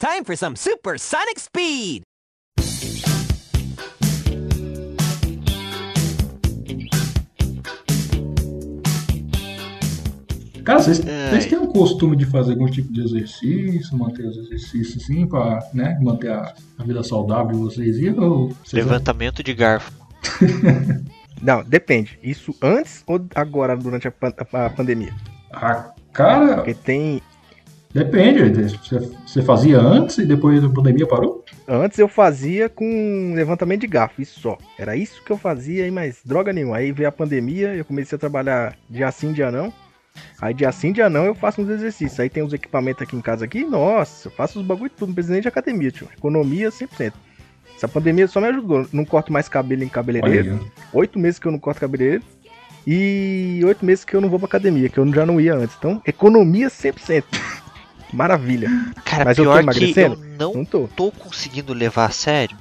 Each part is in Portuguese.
Time for some supersonic speed! Cara, vocês, vocês têm o costume de fazer algum tipo de exercício, manter os exercícios assim, pra né, manter a, a vida saudável de vocês? E, ou vocês Levantamento de garfo. Não, depende. Isso antes ou agora, durante a, pan- a pandemia? Ah, cara, Porque tem. Depende. Você, fazia antes e depois da pandemia parou? Antes eu fazia com levantamento de garfo, isso só. Era isso que eu fazia e mais droga nenhuma. Aí veio a pandemia, eu comecei a trabalhar dia sim, dia não. Aí dia sim, dia não, eu faço uns exercícios. Aí tem uns equipamentos aqui em casa aqui, nossa, eu faço os bagulho tudo, não preciso nem de academia, tio. Economia 100%. Essa pandemia só me ajudou. Não corto mais cabelo em cabeleireiro. Oito meses que eu não corto cabeleireiro. E oito meses que eu não vou pra academia, que eu já não ia antes. Então, economia 100%. Maravilha. Cara, Mas eu tô pior que eu emagrecendo? não Não tô. tô conseguindo levar a sério.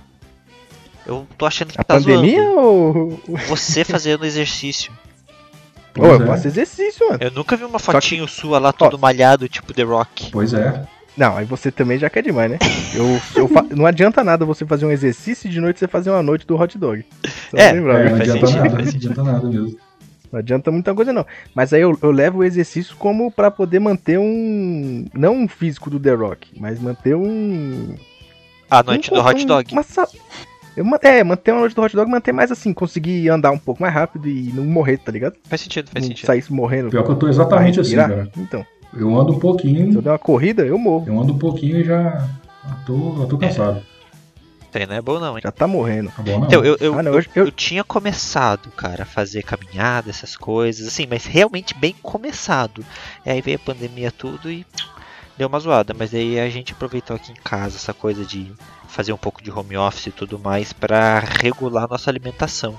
Eu tô achando que A tá pandemia zoando. ou. Você fazendo exercício. Ô, Pois eu é. faço exercício, mano. Eu nunca vi uma fotinho sua lá todo malhado, tipo The Rock. Pois é. Não, aí você também já quer demais, né? Eu, eu fa- Não adianta nada você fazer um exercício e de noite você fazer uma noite do hot dog. Só É, lembrar, É, não adianta nada, não adianta nada mesmo. Não adianta muita coisa, não. Mas aí eu, eu levo o exercício como pra poder manter um. Não um físico do The Rock, mas manter um. A noite um- do hot um- dog. uma sa- eu ma- é, manter uma noite do hot dog, manter mais assim, conseguir andar um pouco mais rápido e não morrer, tá ligado? Faz sentido, faz não sentido. sair morrendo. Pior que eu tô exatamente assim, cara. Então, Eu ando um se eu pouquinho, der uma corrida, eu morro. eu ando um pouquinho e já. Eu tô, eu tô cansado. Isso aí não é bom não, hein? Já tá morrendo. Tá bom, não? Então, eu, eu, Ah, não, eu, eu- eu- tinha começado, cara, a fazer caminhada, essas coisas, assim, mas realmente bem começado. E aí veio a pandemia tudo e deu uma zoada. Mas aí a gente aproveitou aqui em casa essa coisa de fazer um pouco de home office e tudo mais pra regular nossa alimentação.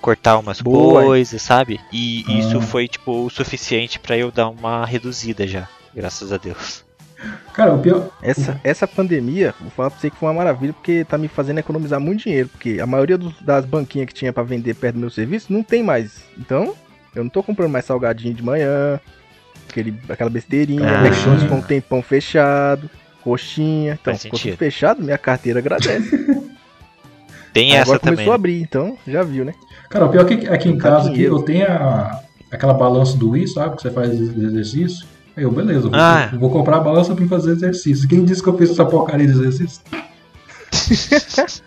Cortar umas Boa, hein? coisas, sabe? E Ah. isso foi, tipo, o suficiente pra eu dar uma reduzida já. Graças a Deus. Cara, o pior. Essa, essa pandemia, vou falar pra você que foi uma maravilha, porque tá me fazendo economizar muito dinheiro. Porque a maioria dos- das banquinhas que tinha pra vender perto do meu serviço não tem mais. Então, eu não tô comprando mais salgadinho de manhã, aquele, aquela besteirinha, Ah. McDonald's com tem pão fechado, coxinha. Então, ficou tudo fechado, minha carteira agradece. Tem Aí essa Agora também. começou a abrir, então já viu, né? Cara, o pior é que aqui em Tá casa aqui, eu tenho a, aquela balança do Wii, sabe? Que você faz exercício. Aí eu, beleza, eu vou, Ah. vou comprar a balança pra fazer exercício. Quem disse que eu fiz essa porcaria de exercício?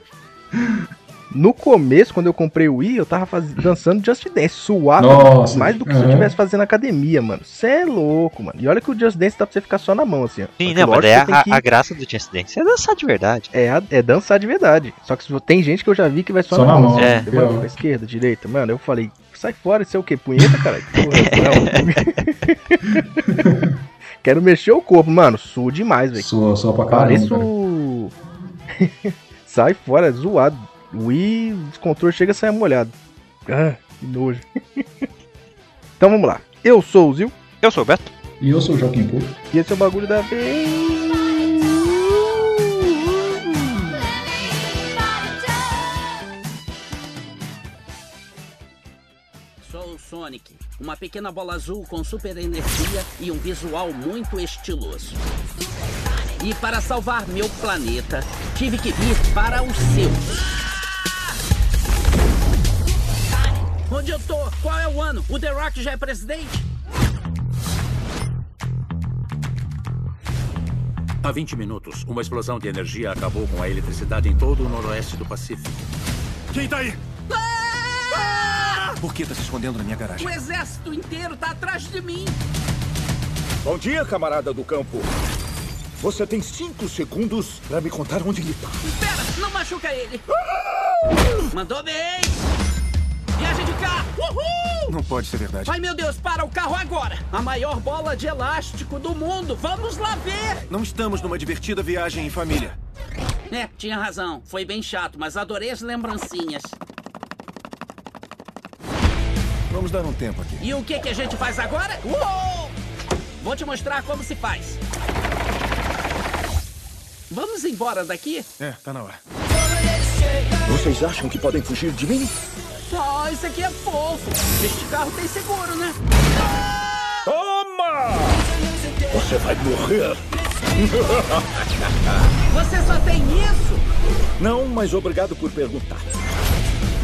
No começo, quando eu comprei o Wii, eu tava faz... dançando Just Dance, suado Nossa, mais do que se eu estivesse fazendo academia, mano. Cê é louco, mano. E olha que o Just Dance dá pra você ficar só na mão, assim, ó. Sim, não, mas é a, que- a graça do Just Dance é dançar de verdade. É, a- é dançar de verdade. Só que tem gente que eu já vi que vai só, Só na na mão. mão, é. Você vai pra esquerda, direita. Mano, eu falei, sai fora, isso é o quê? Punheta, caralho? Porra, não. Quero mexer o corpo, mano. Suo demais, velho. Sou, sou pra caramba, cara. Pareço. sai fora, é zoado. O Wii, o descontrole chega a sair molhado. Ah, que nojo. então vamos lá. Eu sou o Zil Eu sou o Beto. E eu sou o Joaquim Pô. e esse é o bagulho da vez. Sonic, uma pequena bola azul com super energia e um visual muito estiloso. E para salvar meu planeta, tive que vir para o seu. Onde eu tô? Qual é o ano? O The Rock já é presidente? Há 20 minutos, uma explosão de energia acabou com a eletricidade em todo o noroeste do Pacífico. Quem tá aí? Por que tá se escondendo na minha garagem? O exército inteiro tá atrás de mim. Bom dia, camarada do campo. Você tem cinco segundos pra me contar onde ele tá. Espera, não machuca ele. Mandou bem. Viagem de carro. Uhul! Não pode ser verdade. Ai meu Deus, para o carro agora! A maior bola de elástico do mundo! Vamos lá ver! Não estamos numa divertida viagem em família. É, tinha razão. Foi bem chato, mas adorei as lembrancinhas. Vamos dar um tempo aqui. E o que, que a gente faz agora? Uou! Vou te mostrar como se faz. Vamos embora daqui? É, tá na hora. Vocês acham que podem fugir de mim? Oh, isso aqui é fofo. Este carro tem seguro, né? Toma! Você vai morrer. Você só tem isso? Não, mas obrigado por perguntar.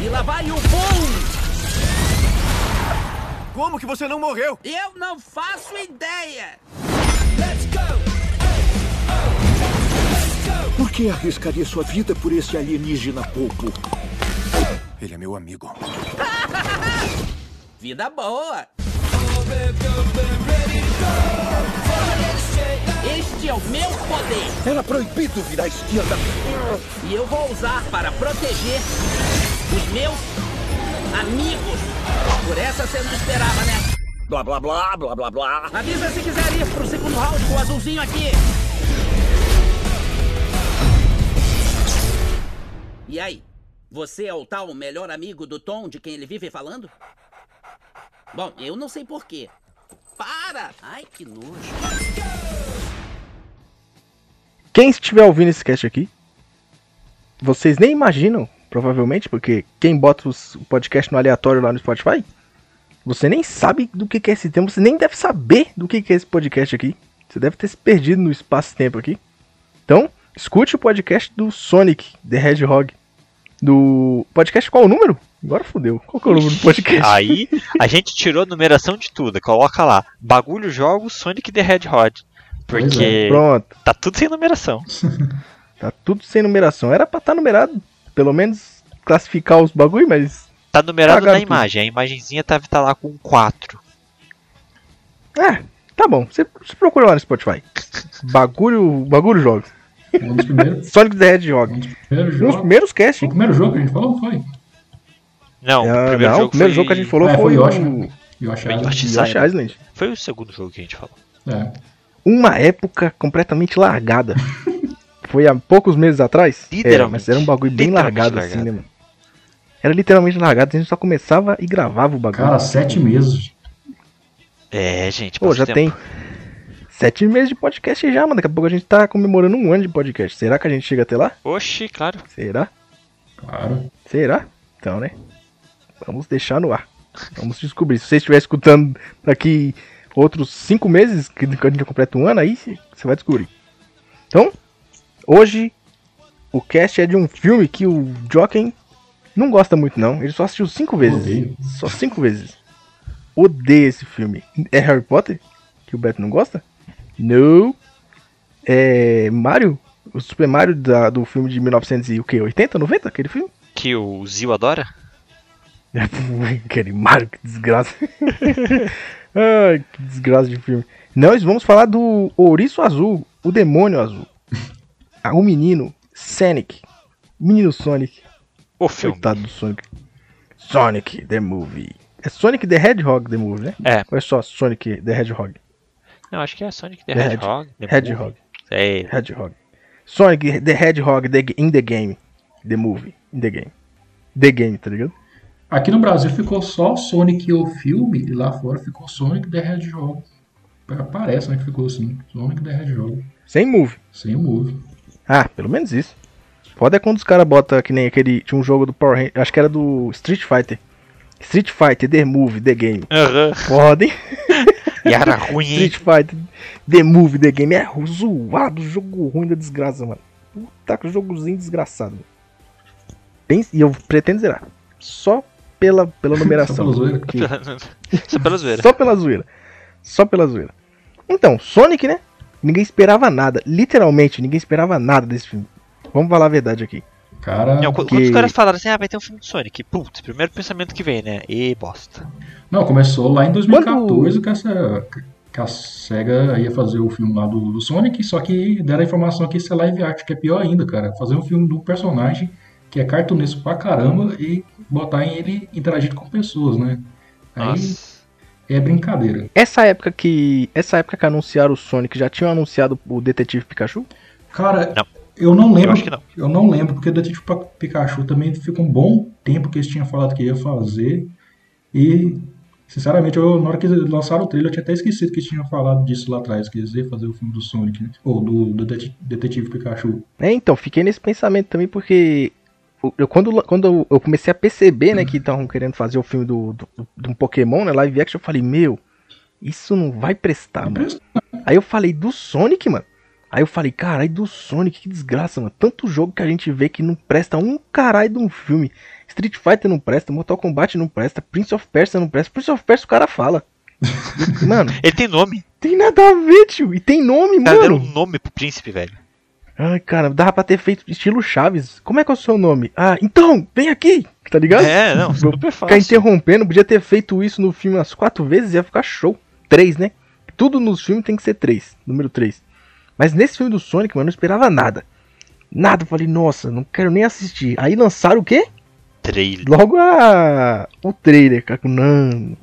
E lá vai o boom! Como que você não morreu? Eu não faço ideia! Por que arriscaria sua vida por esse alienígena pouco? Ele é meu amigo. Vida boa! Este é o meu poder! Era proibido virar à esquerda. E eu vou usar para proteger os meus amigos. Por essa você não esperava, né? Blá, blá, blá, blá, blá, blá. Avisa se quiser ir pro segundo round com o azulzinho aqui. E aí? Você é o tal melhor amigo do Tom de quem ele vive falando? Bom, eu não sei porquê. Para! Ai, que nojo. Quem estiver ouvindo esse cast aqui, vocês nem imaginam, provavelmente, porque quem bota os- o podcast no aleatório lá no Spotify, você nem sabe do que que é esse tema, você nem deve saber do que que é esse podcast aqui. Você deve ter se perdido no espaço-tempo aqui. Então, escute o podcast do Sonic the Hedgehog. Do podcast qual o número? Agora fodeu. Qual que é o número do podcast? Aí a gente tirou a numeração de tudo. Coloca lá, bagulho jogos Sonic the Hedgehog. Porque Pronto. tá tudo sem numeração. Tá tudo sem numeração. Era pra estar numerado. Pelo menos classificar os bagulho, mas. Tá numerado Cagaram na imagem. A imagenzinha tá, tá lá com 4. É, tá bom. Você, procura lá no Spotify. Bagulho. Bagulho jogos. Um dos primeiros, Sonic the Hedgehog. um dos primeiros Nos jogos. primeiros cast, O primeiro jogo que a gente falou foi. Não, o Ah, primeiro não, jogo o primeiro foi... jogo que a gente falou É, foi, foi o Yoshi? Eu achava. Yoshi Yoshi Island. Island. Foi o segundo jogo que a gente falou. É. Uma época completamente largada. foi há poucos meses atrás. É, Literalmente. mas era um bagulho bem Literalmente largado, assim, largado. né, mano? Era literalmente largado. A gente só começava e gravava o bagulho. Cara, sete meses. É, gente. Pô, já tempo. tem sete meses de podcast já, mano. Daqui a pouco a gente tá comemorando um ano de podcast. Será que a gente chega até lá? Oxi, claro. Será? Claro. Será? Então, né? Vamos deixar no ar. Vamos descobrir. Se você estiver escutando daqui outros cinco meses, que que a gente completa um ano, aí você vai descobrir. Então, hoje o cast é de um filme que o Joken não gosta muito, não. Ele só assistiu cinco vezes. Odeio. Só cinco vezes. Odeia esse filme. É Harry Potter? Que o Beto não gosta? Não. É. Mario? O Super Mario da- do filme de 1980, 90? Aquele filme? Que o Zio adora? Aquele Mario, que desgraça. Ai, que desgraça de filme. Nós vamos falar do Ouriço Azul, o Demônio Azul. Ah, o menino, Sonic. Menino Sonic. O filme. Coitado do Sonic. Sonic the Movie. É Sonic the Hedgehog the Movie, né? É. Ou é só Sonic the Hedgehog? Não, acho que é Sonic the The Hedgehog. The Hedgehog. É, Hedgehog. Sonic the Hedgehog the, in the game. The movie. In the game. The game, tá ligado? Aqui no Brasil ficou só Sonic o filme e lá fora ficou Sonic the Hedgehog. Parece né, que ficou assim. Sonic the Hedgehog. Sem movie. Sem move. Ah, pelo menos isso. Foda é quando os caras botam que nem aquele. Tinha um jogo do Power Rangers. Acho que era do Street Fighter. Street Fighter, The Movie, The Game. Aham. Foda, hein? E era ruim, hein? Street Fighter, The Movie, The Game. É zoado, jogo ruim da desgraça, mano. Puta que jogozinho desgraçado. E eu pretendo zerar. Só pela, pela numeração. Só pela zoeira. que- Só pela zoeira. Só pela zoeira. Só pela zoeira. Então, Sonic, né? Ninguém esperava nada. Literalmente, ninguém esperava nada desse filme. Vamos falar a verdade aqui. Cara. Não, quando que- quando os caras falaram assim, ah, vai ter um filme do Sonic. Putz, primeiro pensamento que vem, né? E bosta. Não, começou lá em 2014 que, essa, que a SEGA ia fazer o filme lá do, do Sonic, só que deram a informação que isso é live action, que é pior ainda, cara. Fazer um filme do personagem que é cartunesco pra caramba e botar ele interagindo com pessoas, né? Aí Nossa. É brincadeira. Essa época que. Essa época que anunciaram o Sonic, já tinham anunciado o Detetive Pikachu? Cara, Não. eu não lembro. Eu acho que não. Eu não lembro, porque o Detetive Pikachu também ficou um bom tempo que eles tinham falado que ia fazer. E, sinceramente, eu, na hora que eles lançaram o trailer, eu tinha até esquecido que eles tinham falado disso lá atrás, que eles iam fazer o filme do Sonic, né? Ou do, do Dete- Detetive Pikachu. É, então, fiquei nesse pensamento também, porque. Eu- Eu, quando, quando eu comecei a perceber, né, que estavam querendo fazer o filme do, do, de um Pokémon, né, live action, eu falei, meu, isso não vai prestar, mano. Aí eu falei, do Sonic, mano. Aí eu falei, caralho, do Sonic, que desgraça, mano. Tanto jogo que a gente vê que não presta um caralho de um filme. Street Fighter não presta, Mortal Kombat não presta, Prince of Persia não presta. Prince of Persia o cara fala. Mano, Ele tem nome. tem nada a ver, tio. E tem nome, O cara deram mano. um nome pro príncipe, velho. Ai, cara, dava pra ter feito estilo Chaves. Como é que é o seu nome? Ah, então, vem aqui, tá ligado? É, não, super Ficar fácil. interrompendo, podia ter feito isso no filme umas quatro vezes, ia ficar show. Três, né? Tudo nos filmes tem que ser três, número três. Mas nesse filme do Sonic, mano, eu não esperava nada. Nada, eu falei, nossa, não quero nem assistir. Aí lançaram o quê? Trailer. Logo a. o trailer, cara. Não.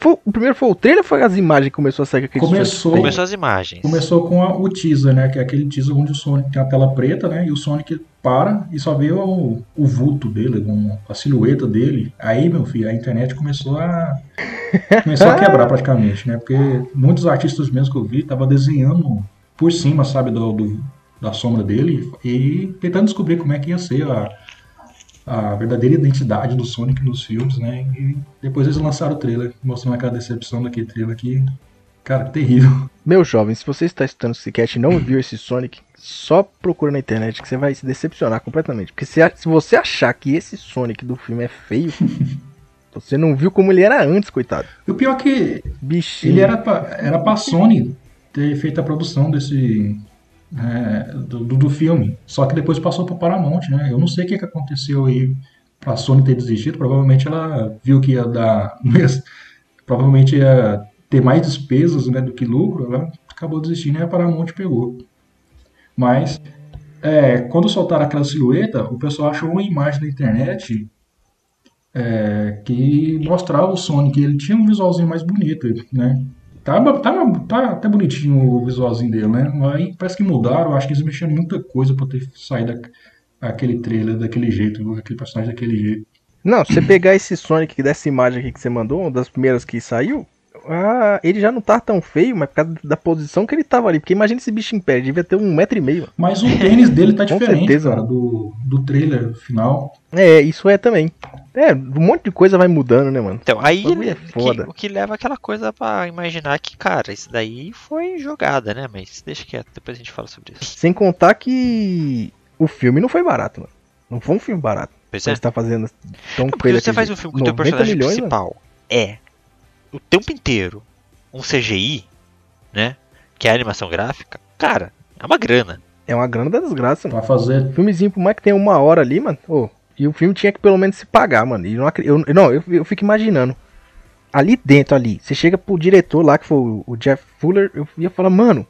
Foi- o primeiro foi o trailer ou foi as imagens que começou a sair aquele Começou, Começou as imagens. começou com a- o teaser, né? Que é aquele teaser onde o Sonic tem a tela preta, né? E o Sonic para e só vê o, o vulto dele, com a silhueta dele. Aí, meu filho, a internet começou a. Começou a quebrar praticamente, né? Porque muitos artistas mesmo que eu vi estavam desenhando por cima, sabe, do, do- da sombra dele e tentando descobrir como é que ia ser a, a verdadeira identidade do Sonic nos filmes, né? E depois eles lançaram o trailer, mostrando aquela decepção daquele trailer que, cara, que terrível. Meu jovem, se você está escutando esse cast e não viu esse Sonic, só procura na internet que você vai se decepcionar completamente. Porque se, se você achar que esse Sonic do filme é feio, você não viu como ele era antes, coitado. E o pior é que Bichinho. ele era pra, era pra Sony ter feito a produção desse. É, do, do- filme. Só que depois passou pra Paramount, né? Eu não sei o que, que aconteceu aí pra Sony ter desistido. Provavelmente ela viu que ia dar. provavelmente ia ter mais despesas né, do que lucro. Ela acabou desistindo e a Paramount pegou. Mas é, quando soltaram aquela silhueta, o pessoal achou uma imagem na internet é, que mostrava o Sonic. Ele tinha um visualzinho mais bonito, né? Tava, tava, tá até bonitinho o visualzinho dele, né? Aí parece que mudaram. Acho que eles mexeram muita coisa pra ter saído aquele trailer daquele jeito, aquele personagem daquele jeito. Não, se você pegar esse Sonic dessa imagem aqui que você mandou, uma das primeiras que saiu, ah, ele já não tá tão feio, mas por causa da posição que ele tava ali. Porque imagina esse bicho em pé, devia ter um metro e meio. Mas o tênis dele tá Com diferente, certeza, cara, do, do trailer final. É, isso é também. É, um monte de coisa vai mudando, né, mano? Então, aí é que- foda. o que leva aquela coisa pra imaginar que, cara, isso daí foi jogada, né? Mas deixa quieto, depois a gente fala sobre isso. Sem contar que o filme não foi barato, mano. Não foi um filme barato. Pois Você é. está fazendo tão É porque você faz um filme com o teu personagem principal é o tempo inteiro um CGI, né? Que é a animação gráfica, cara, é uma grana. É uma grana da desgraça, mano. Pra fazer. Filmezinho, por mais que tenha uma hora ali, mano. ô, e o filme tinha que pelo menos se pagar, mano. E eu não, eu, não, eu, eu fico imaginando. Ali dentro, ali, você chega pro diretor lá, que foi o, o Jeff Fuller, eu ia falar, mano.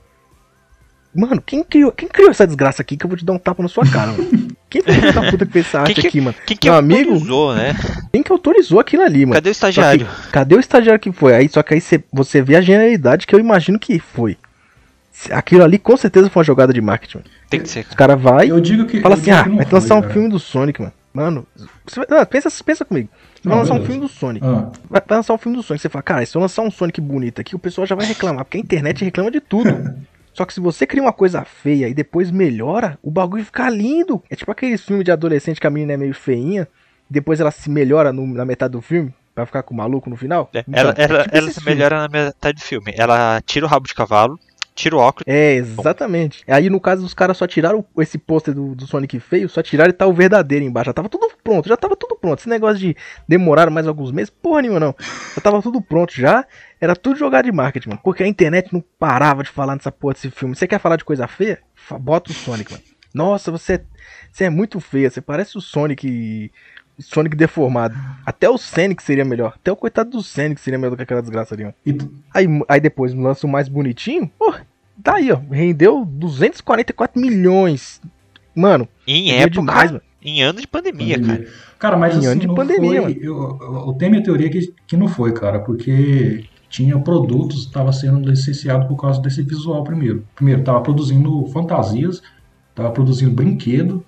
Mano, quem criou, quem criou essa desgraça aqui que eu vou te dar um tapa na sua cara, mano? Quem foi essa puta que fez essa arte Quem que- aqui, mano? Quem que Meu amigo, autorizou, né? quem que autorizou aquilo ali, mano? Cadê o Só que, estagiário? cadê o estagiário que foi? Aí, só que aí você, você vê a genialidade que eu imagino que foi. Aquilo ali com certeza foi uma jogada de marketing. mano. Tem que ser. Os caras vai Eu digo que. fala assim, ah, não vai foi, lançar um cara. filme do Sonic, mano. Mano, você vai- ah, pensa, pensa comigo. Você vai Não, lançar um filme do Sonic. Ah, Vai, vai lançar um filme do Sonic. Você fala, cara, se eu lançar um Sonic bonito aqui, o pessoal já vai reclamar. Porque a internet reclama de tudo. Só que se você cria uma coisa feia e depois melhora, o bagulho fica lindo. É tipo aqueles filmes de adolescente que a menina é meio feinha, depois ela se melhora no- na metade do filme, pra ficar com o maluco no final. É, Então, ela é ela, tipo ela se filmes. melhora na metade do filme. Ela tira o rabo de cavalo, tira o óculos. É, exatamente. Aí no caso os caras só tiraram esse pôster do, do Sonic feio, só tiraram e tá o verdadeiro embaixo. Já tava tudo pronto, já tava tudo pronto. Esse negócio de demorar mais alguns meses, porra nenhuma não. Já tava tudo pronto já. Era tudo jogado de marketing, mano. Porque a internet não parava de falar nessa porra desse filme. Você quer falar de coisa feia? Bota o Sonic, mano. Nossa, você, você é muito feia. Você parece o Sonic. Sonic deformado. Até o Sonic seria melhor. Até o coitado do Sonic seria melhor do que aquela desgraça ali, mano. e Aí, aí depois lança o mais bonitinho. Pô, tá aí, ó. Rendeu 244 milhões. Mano, Em é época, demais, mano. em ano de pandemia, pandemia. cara. Cara, mas Em assim, ano de não pandemia, foi, eu, eu, eu tenho minha teoria que, que não foi, cara, porque tinha produtos, estava sendo licenciado por causa desse visual primeiro. Primeiro, tava produzindo fantasias, tava produzindo brinquedo,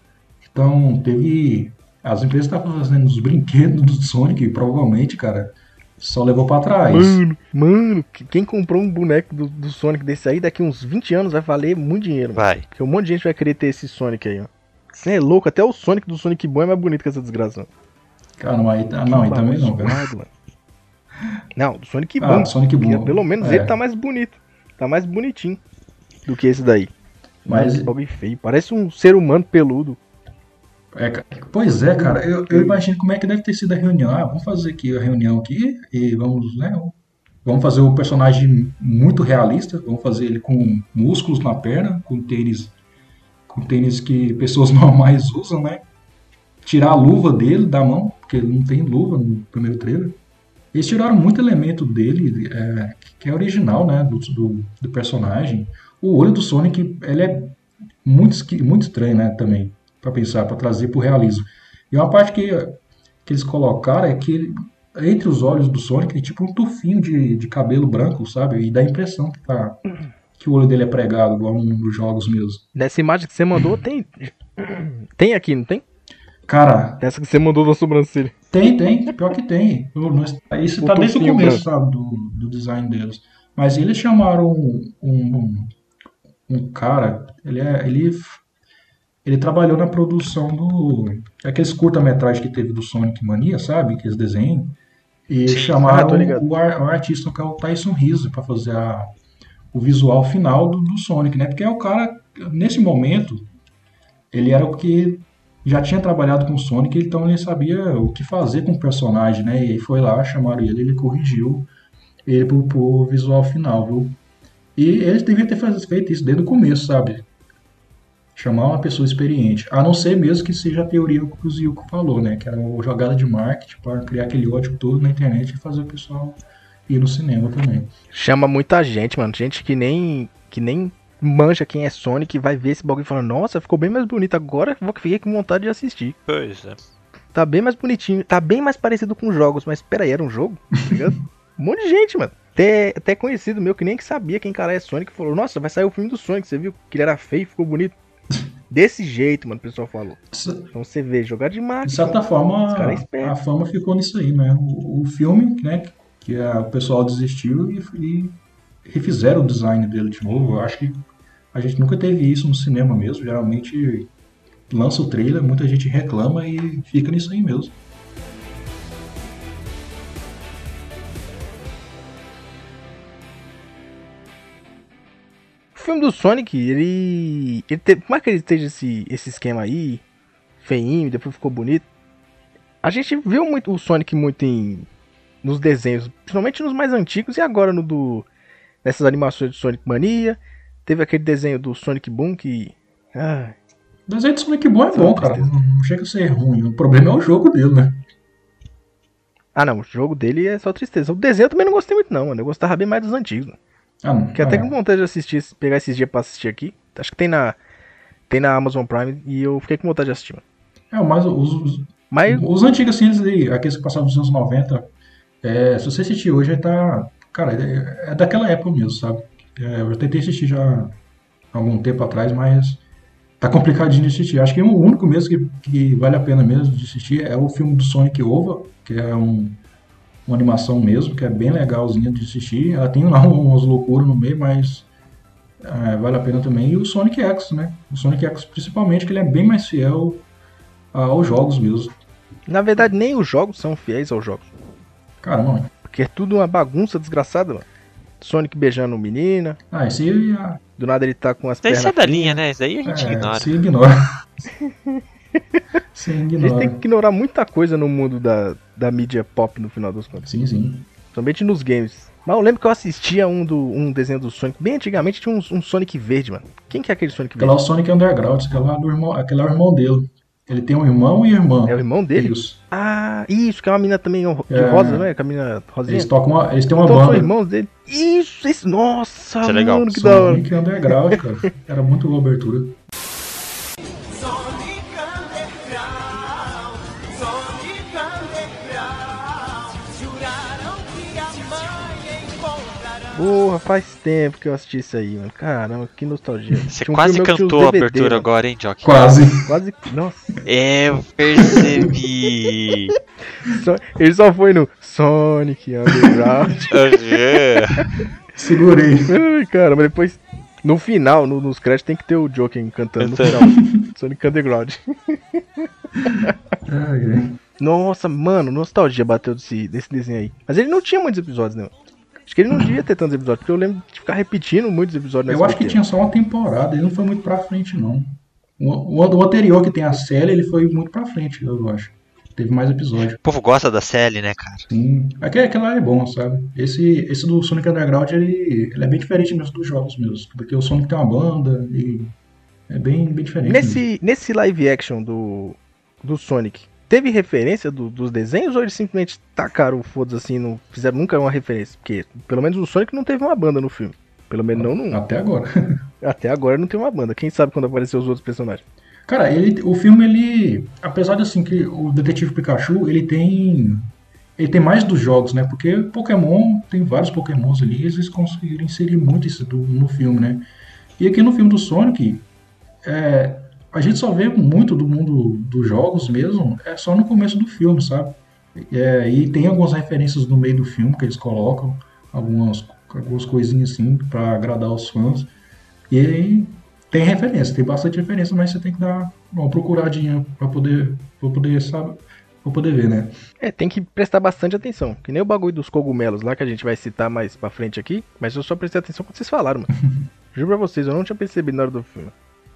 então teve... As empresas estavam fazendo os brinquedos do Sonic, provavelmente, cara, só levou pra trás. Mano, mano, que- quem comprou um boneco do, do Sonic desse aí, daqui uns 20 anos vai valer muito dinheiro, mano. Vai. Porque um monte de gente vai querer ter esse Sonic aí, ó. Você é louco, até o Sonic do Sonic bom é mais bonito que essa desgraça. mano. Cara, não, aí, ah, não, aí também não, velho. Não, do Sonic Ah, bom. Sonic porque bom. Pelo menos É. ele tá mais bonito. Tá mais bonitinho do que esse daí. Mas, Esse bagulho feio. Parece um ser humano peludo. é, pois é, cara, eu, eu imagino como é que deve ter sido a reunião. Ah, vamos fazer aqui a reunião aqui e vamos, né? Vamos fazer o personagem muito realista, vamos fazer ele com músculos na perna, com tênis, com tênis que pessoas normais usam, né? Tirar a luva dele da mão, porque ele não tem luva no primeiro trailer. Eles tiraram muito elemento dele, é, que é original, né? Do, do, do personagem. O olho do Sonic, ele é muito, muito estranho, né? Também, para pensar, para trazer pro realismo. E uma parte que, que eles colocaram é que entre os olhos do Sonic tem tipo um tufinho de, de cabelo branco, sabe? E dá a impressão que, tá, que o olho dele é pregado, igual um dos jogos mesmo. Nessa imagem que você mandou, tem. Tem aqui, não tem? Cara, Essa que você mandou da sobrancelha. Tem, tem, pior que tem. Isso tá desde o começo, sabe, do, do design deles. Mas eles chamaram um, um, um cara, ele é. Ele, ele trabalhou na produção do. Aqueles curta-metragens que teve do Sonic Mania, sabe? Aqueles desenhos. E Sim. Ah, chamaram ligado. o, o artista que é o Tyson Rizzo pra fazer a- o visual final do, do Sonic, né? Porque é o cara, nesse momento, ele era o que já tinha trabalhado com o Sonic, então ele sabia o que fazer com o personagem, né? E aí foi lá, chamaram ele, ele corrigiu ele pro, pro visual final, viu? E ele devia ter feito isso desde o começo, sabe? Chamar uma pessoa experiente. A não ser mesmo que seja a teoria que o Zico falou, né? Que era uma jogada de marketing para criar aquele ódio todo na internet e fazer o pessoal ir no cinema também. Chama muita gente, mano. Gente que nem. que nem manja quem é Sonic vai ver esse bagulho e fala, nossa, ficou bem mais bonito. Agora vou fiquei com vontade de assistir. Pois é. Tá bem mais bonitinho, tá bem mais parecido com jogos, mas peraí, era um jogo? Tá ligado? um monte de gente, mano. Até, até conhecido meu que nem que sabia quem cara é Sonic falou, nossa, vai sair o filme do Sonic, você viu que ele era feio e ficou bonito. Desse jeito, mano, o pessoal falou. Então você vê, jogar de De certa forma, é a fama ficou nisso aí, né? O, o filme, né? Que a- o pessoal desistiu e, e refizeram o design dele de novo. Eu acho que a gente nunca teve isso no cinema mesmo. Geralmente lança o trailer, muita gente reclama e fica nisso aí mesmo. O filme do Sonic, ele. ele por mais que ele esteja esse, esse esquema aí, feinho, depois ficou bonito. A gente viu muito o Sonic muito em. nos desenhos, principalmente nos mais antigos e agora no do. Nessas animações de Sonic Mania. Teve aquele desenho do Sonic Boom que. Ah, O desenho de Sonic bom é bom, cara. Não chega a ser ruim. O problema é o jogo dele, né? ah não, o jogo dele é só tristeza. O desenho eu também não gostei muito, não, mano. Eu gostava bem mais dos antigos. Ah, não. Que até com vontade de assistir, pegar esses dias pra assistir aqui. Acho que tem na. Tem na Amazon Prime e eu fiquei com vontade de assistir, mano. É, mas os, os, Mas Os antigos, assim, eles aqueles que passavam nos anos 90, é, se você assistir hoje, aí tá. Cara, é, é daquela época mesmo, sabe? É, eu tentei assistir já algum tempo atrás, mas tá complicadinho de assistir. Acho que o único mesmo que, que vale a pena mesmo de assistir é o filme do Sonic Ova, que é um, uma animação mesmo, que é bem legalzinha de assistir. Ela tem lá umas loucuras no meio, mas é, vale a pena também. E o Sonic X, né? O Sonic X, principalmente, que ele é bem mais fiel aos jogos mesmo. Na verdade, nem os jogos são fiéis aos jogos. Cara, mano. Porque é tudo uma bagunça desgraçada, mano. Sonic beijando menina. Ah, esse aí Do nada ele tá com as Daí pernas. sai da linha, né? Isso daí a gente é, ignora. se ignora. se A gente ignora. tem que ignorar muita coisa no mundo da, da mídia pop no final dos contos. Sim, sim. Somente nos games. Mas eu lembro que eu assistia um, do, um desenho do Sonic. Bem antigamente tinha um, um Sonic verde, mano. Quem que é aquele Sonic Aquele lá é o verde? Sonic Underground, aquele é do irmão, aquele é o irmão dele. Ele tem um irmão e irmã. É o irmão dele? Isso. Ah, isso, que é uma menina também de É. rosa, não é? Com a menina rosinha. Eles tocam uma, eles têm uma Então são banda. irmãos dele. Isso, isso. Nossa, Isso é legal. mano, que da hora. Sonic Underground, cara. Era muito boa abertura. Porra, faz tempo que eu assisti isso aí, mano. Caramba, que nostalgia. Você um quase cantou a abertura mano. agora, hein, Jock? Quase. Quase. Nossa. É, eu percebi. Só- Ele só foi no Sonic Underground. Aham. Segurei. Ai, caramba, depois. No final, no- nos créditos, tem que ter o Joker cantando no Cantando. final. Sonic Underground. Ai, ai. Nossa, mano, nostalgia bateu desse, desse desenho aí. Mas ele não tinha muitos episódios, né? Acho que ele não devia ter tantos episódios, porque eu lembro de ficar repetindo muitos episódios Eu acho que tinha só uma temporada, ele não foi muito pra frente, não. O, o, o anterior que tem a série, ele foi muito pra frente, eu acho. Teve mais episódios. O povo gosta da série, né, cara? Sim. Aquele, aquele lá é bom, sabe? Esse, esse do Sonic Underground, ele, ele é bem diferente mesmo dos jogos mesmo. Porque o Sonic tem uma banda e é bem, bem diferente. mesmo. Nesse, nesse live action do, do Sonic, teve referência do- dos desenhos ou eles simplesmente tacaram o foda assim, não fizeram nunca uma referência? Porque pelo menos o Sonic não teve uma banda no filme. Pelo menos não, não Até agora. até agora não tem uma banda. Quem sabe quando aparecer os outros personagens. Cara, ele, o filme, ele. Apesar de assim que o Detetive Pikachu, ele tem. Ele tem mais dos jogos, né? Porque Pokémon, tem vários Pokémons ali, eles conseguiram inserir muito isso do- no filme, né? E aqui no filme do Sonic, é, a gente só vê muito do mundo dos jogos mesmo, é só no começo do filme, sabe? É, e tem algumas referências no meio do filme que eles colocam, algumas, algumas coisinhas assim, pra agradar os fãs. E aí tem referência, tem bastante referência, mas você tem que dar uma procuradinha pra poder, pra poder, sabe, pra poder ver, né? É, tem que prestar bastante atenção. Que nem o bagulho dos cogumelos lá que a gente vai citar mais pra frente aqui. Mas eu só prestei atenção quando vocês falaram, mano. Juro pra vocês, eu não tinha percebido na hora do filme.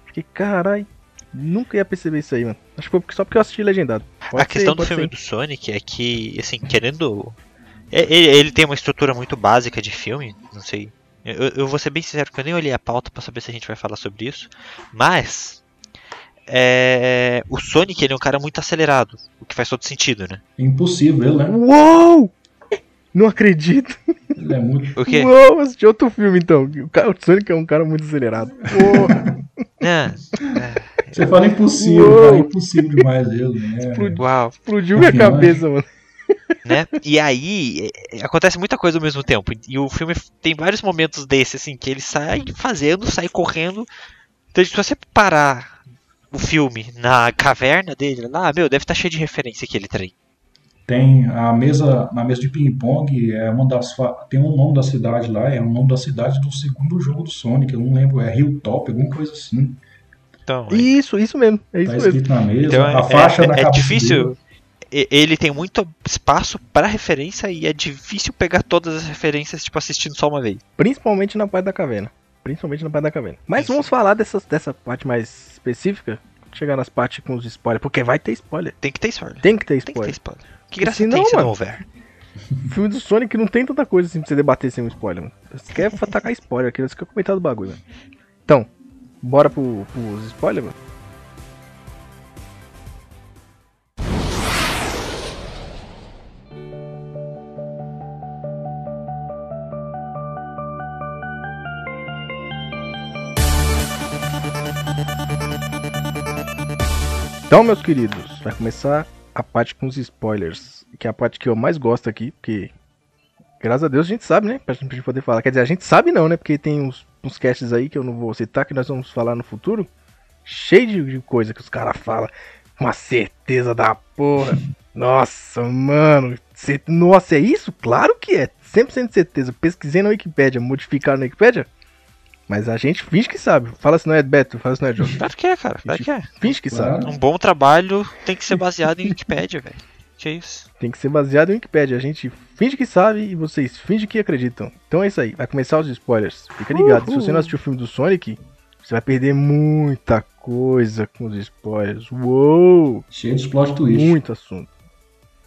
Fiquei, carai, nunca ia perceber isso aí, mano. Acho que foi só porque eu assisti legendado. Pode a questão ser, do filme ser. do Sonic é que, assim, querendo. é- Ele, ele tem uma estrutura muito básica de filme, não sei. Eu, eu vou ser bem sincero que eu nem olhei a pauta pra saber se a gente vai falar sobre isso. Mas. é, o Sonic ele é um cara muito acelerado, o que faz todo sentido, né? É impossível, ele, né? Uou! Não acredito. Ele é muito. O quê? Uou, assisti outro filme então. O, cara, o Sonic é um cara muito acelerado. Porra. Ah, Você fala impossível, Uou! cara, é impossível demais ele, né? uau, Explodiu minha Confiante. cabeça, mano. né? E aí é, acontece muita coisa ao mesmo tempo. E o filme tem vários momentos desses, assim, que ele sai fazendo, sai correndo. Então, se você parar o filme na caverna dele lá, meu, deve estar cheio de referência aquele trem. Tem a mesa, na mesa de ping-pong, é uma das fa- tem um nome da cidade lá, é o nome da cidade do segundo jogo do Sonic, eu não lembro, é Hilltop, alguma coisa assim. Então, é- Isso, isso mesmo. É isso Tá mesmo. mesa, então a é, faixa é- da é difícil. dele. Ele tem muito espaço para referência e é difícil pegar todas as referências, tipo, assistindo só uma vez. Principalmente na parte da caverna. Principalmente na parte da caverna. Mas Isso. vamos falar dessas, dessa parte mais específica. Chegar nas partes com os spoilers. Porque vai ter spoiler. Tem que ter spoiler. Tem que ter Tem que ter spoiler. spoiler. Que graça Senão, tem se mano, não houver? Filme do Sonic não tem tanta coisa assim pra você debater sem um spoiler, mano. Você quer tacar spoiler aqui, você quer comentar do bagulho, mano. Então, bora pro, pros spoilers, mano? Então, meus queridos, vai começar a parte com os spoilers, que é a parte que eu mais gosto aqui, porque graças a Deus a gente sabe, né? Pra gente poder falar. Quer dizer, a gente sabe não, né? Porque tem uns, uns casts aí que eu não vou citar, que nós vamos falar no futuro, cheio de, de coisa que os caras falam, com uma certeza da porra. Nossa, mano, cê- nossa, é isso? Claro que é, 100% de certeza. Pesquisei na Wikipédia, modificaram na Wikipédia, mas a gente finge que sabe. Fala se não é Beto, fala se não é Joe. Claro que é, cara. Claro que é. Finge que sabe. Um bom trabalho tem que ser baseado em Wikipedia, velho. Que isso? Tem que ser baseado em Wikipedia. A gente finge que sabe e vocês fingem que acreditam. Então é isso aí. Vai começar os spoilers. Fica ligado. Se você não assistiu o filme do Sonic, você vai perder muita coisa com os spoilers. Uou! Cheio de plot twist. Muito assunto.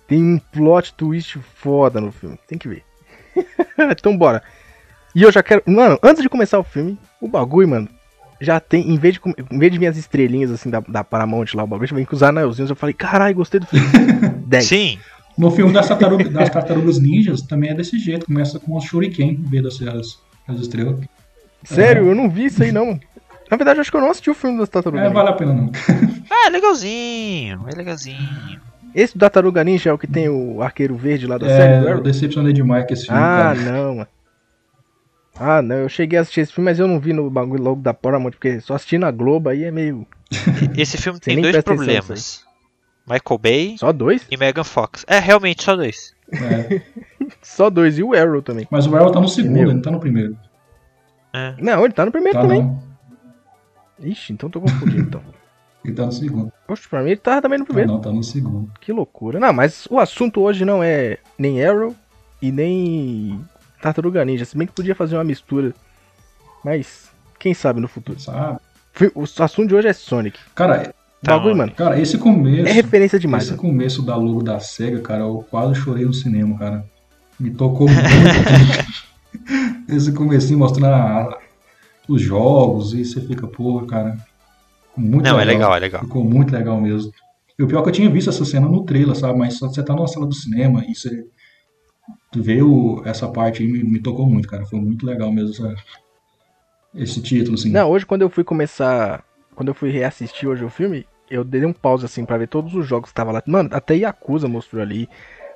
Tem um plot twist foda no filme. Tem que ver. então bora. E eu já quero. Mano, antes de começar o filme, o bagulho, mano. Já tem, em vez de, em vez de vir as estrelinhas assim da, da Paramount lá, o bagulho, já vem com os anelzinhos. Eu falei, caralho, gostei do filme. 10. Sim, No filme das, tartaruga- das tartarugas ninjas também é desse jeito, começa com os shuriken em vez das as, as estrelas. Sério, eu não vi isso aí não. Na verdade, acho que eu não assisti o filme das Tartarugas É, Ninja. vale a pena não. Ah, é legalzinho, é legalzinho. Esse do Tartaruga Ninja é o que tem o arqueiro verde lá da série do É, eu decepcionei demais com esse filme, Ah, cara. não, mano. Ah, não, eu cheguei a assistir esse filme, mas eu não vi no bagulho logo da Paramount, porque só assisti na Globo aí é meio... Esse filme tem dois problemas. Michael Bay Só dois? e Megan Fox. É, realmente, só dois. É. Só dois, e o Arrow também. Mas o Arrow tá no segundo, ele não tá no primeiro. É. Não, ele tá no primeiro Tá também. não. Ixi, então tô confundindo então. Ele tá no segundo. Poxa, pra mim ele tava também no Tá primeiro. não, tá no segundo. Que loucura. Não, mas o assunto hoje não é nem Arrow e nem Tartaruga Ninja. Se bem que podia fazer uma mistura. Mas, quem sabe no futuro. Sabe? O assunto de hoje é Sonic. Cara, O bagulho, mano. cara, esse começo. É referência demais. Esse mano. começo da logo da SEGA, cara, eu quase chorei no cinema, cara. Me tocou muito. esse comecinho mostrando a- os jogos e você fica, pô, cara. Muito Não, é legal, é legal. Ficou muito legal mesmo. E o pior é que eu tinha visto essa cena no trailer, sabe? Mas só você tá numa sala do cinema e você vê o- essa parte aí me, me tocou muito, cara. Foi muito legal mesmo essa- esse título, assim. Não, hoje quando eu fui começar. Quando eu fui reassistir hoje o filme, eu dei um pause assim pra ver todos os jogos que tava lá. Mano, até Yakuza mostrou ali.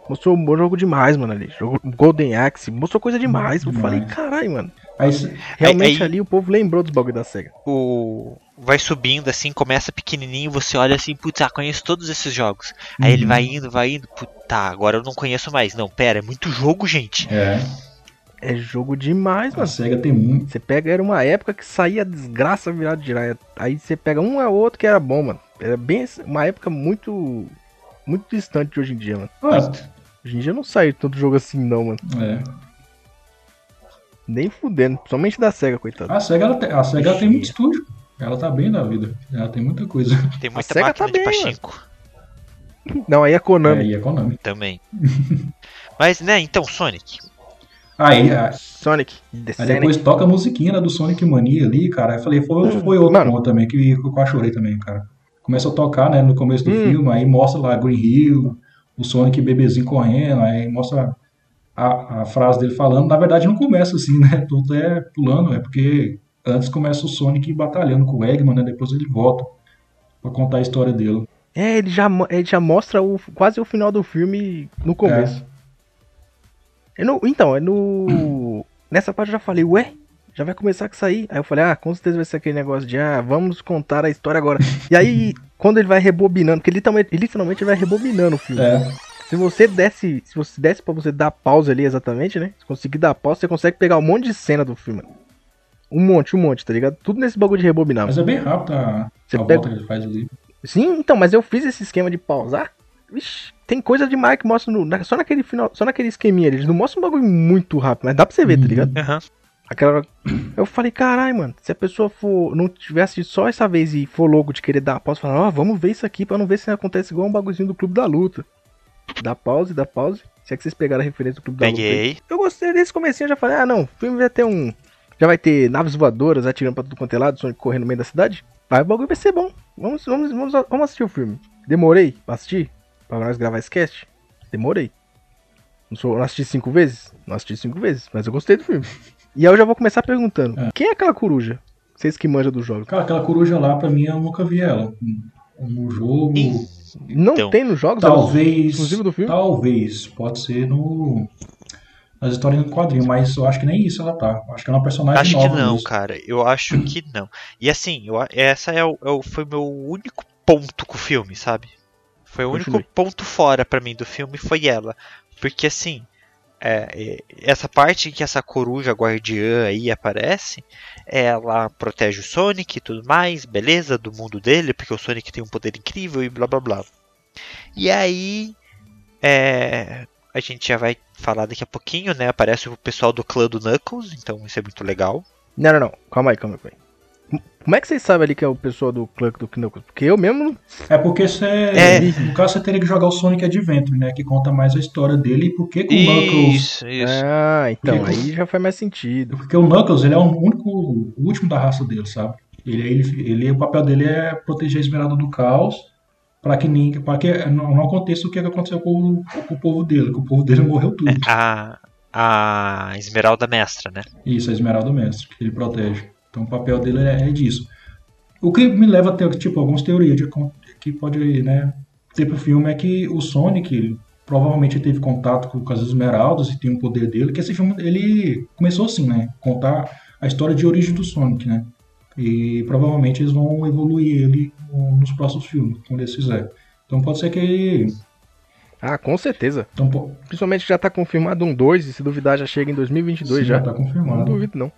Mostrou um bom jogo demais, mano, ali. Jogo Golden Axe, mostrou coisa demais. Eu Demais. falei, caralho, mano. Aí, Realmente aí- ali o povo lembrou dos bagulho da SEGA. O vai subindo assim, começa pequenininho, você olha assim, putz, ah, conheço todos esses jogos. Aí ele Uhum. vai indo, vai indo, putz, tá, agora eu não conheço mais. Não, pera, é muito jogo, gente. é, É jogo demais, a mano. SEGA tem muito. Você pega, era uma época que saía desgraça virado de raia. Aí você pega um a outro que era bom, mano. Era bem uma época muito. Muito distante de hoje em dia, mano. Ah, Hoje em dia não sai tanto jogo assim, não, mano. é. Nem fudendo. Somente da SEGA, coitado. A SEGA, ela tem, a SEGA tem muito estúdio. Ela tá bem na vida. Ela tem muita coisa. Tem muita Sega máquina tá de bem, pachinko Não, aí é É, Konami. e econômica. também. Mas, né, então, Sonic. Aí, a- Sonic. The aí Sonic. depois toca a musiquinha né, do Sonic Mania ali, cara. Eu falei, foi, foi outro Mano. também, que eu quase chorei também, cara. Começa a tocar, né, no começo do Hum. filme, aí mostra lá Green Hill, o Sonic bebezinho correndo, aí mostra a, a frase dele falando. Na verdade não começa assim, né? Tudo é pulando, é porque antes começa o Sonic batalhando com o Eggman, né? Depois ele volta pra contar a história dele. É, ele já, ele já mostra o, quase o final do filme no começo. É no- então, é no. Nessa parte eu já falei, ué, já vai começar com isso aí. Aí eu falei, ah, com certeza vai ser aquele negócio de, ah, vamos contar a história agora. e aí, quando ele vai rebobinando, porque literalmente, literalmente ele vai rebobinando o filme. É, Se você desse, se você desse pra você dar pausa ali exatamente, né? Se conseguir dar pausa, você consegue pegar um monte de cena do filme. Um monte, um monte, tá ligado? Tudo nesse bagulho de rebobinar. mas é bem rápido a, Você a pega- volta que ele faz ali. Sim, então, mas eu fiz esse esquema de pausar. Vixe, tem coisa demais que mostra no, na- só naquele final, só naquele esqueminha ali. Eles não mostram um bagulho muito rápido, mas dá pra você ver, tá Uhum. ligado? Aham. Aquela hora- Eu falei, caralho, mano, se a pessoa for não tivesse só essa vez e for louco de querer dar a pausa, falar, ó, vamos ver isso aqui pra não ver se acontece igual um bagulhozinho do Clube da Luta. Dá pause, dá pause. Se é que vocês pegaram a referência do Clube da Luta. Peguei. Eu gostei desse comecinho, eu já falei, ah não, o filme vai ter um. Já vai ter naves voadoras atirando pra tudo quanto é lado, Sonic correndo no meio da cidade. Vai, o bagulho vai ser bom. Vamos, vamos, vamos, vamos assistir o filme. Demorei pra assistir? Pra nós gravar esse cast? Demorei. Não, sou, não assisti cinco vezes? Não assisti cinco vezes, mas eu gostei do filme. E aí eu já vou começar perguntando: É. quem é aquela coruja? Vocês que manjam dos jogos. Cara, aquela coruja lá, pra mim, eu nunca vi ela. No jogo, Não Então, tem nos jogos? ela talvez. Exclusivo do filme? Talvez. Pode ser no. Nas histórias do quadrinho, mas eu acho que nem isso ela tá. Eu Acho que ela é uma personagem Acho que nova. não, mesmo. cara. Eu acho que não. E assim, eu, essa é o, é o- foi meu único ponto com o filme, sabe? Foi o único Continue. ponto fora pra mim do filme foi ela. Porque assim, é, é, essa parte que essa coruja guardiã aí aparece, ela protege o Sonic e tudo mais, beleza, do mundo dele, porque o Sonic tem um poder incrível e blá blá blá. E aí, é, a gente já vai falar daqui a pouquinho, né? Aparece o pessoal do clã do Knuckles, então isso é muito legal. Não, não, não. Calma aí, calma aí. Como é que vocês sabem ali que é o pessoal do clã do Knuckles? Porque eu mesmo É porque você. É. No caso, você teria que jogar o Sonic Adventure, né? Que conta mais a história dele e por que, o Knuckles. Isso, isso. Ah, então, Porque- aí já faz mais sentido. Porque o Knuckles, ele é o único, o último da raça dele, sabe? Ele, ele, ele, o papel dele é proteger a Esmeralda do caos para que, ninguém- pra que não, não aconteça o que aconteceu com, o- com o povo dele, que o povo dele morreu tudo. A, a Esmeralda Mestra, né? Isso, a Esmeralda Mestre, que ele protege. Então o papel dele é, é disso. O que me leva a ter, tipo, algumas teorias de, que pode, né, ter pro filme é que o Sonic, ele provavelmente teve contato com, com as Esmeraldas e tem um poder dele, que esse filme, ele começou assim, né, contar a história de origem do Sonic, né, e provavelmente eles vão evoluir ele no- nos próximos filmes, quando eles fizerem. Então pode ser que... Ah, com certeza. Então, po- Principalmente já tá confirmado um 2 e se duvidar já chega em 2022 sim, já. tá Não confirmado. duvido não.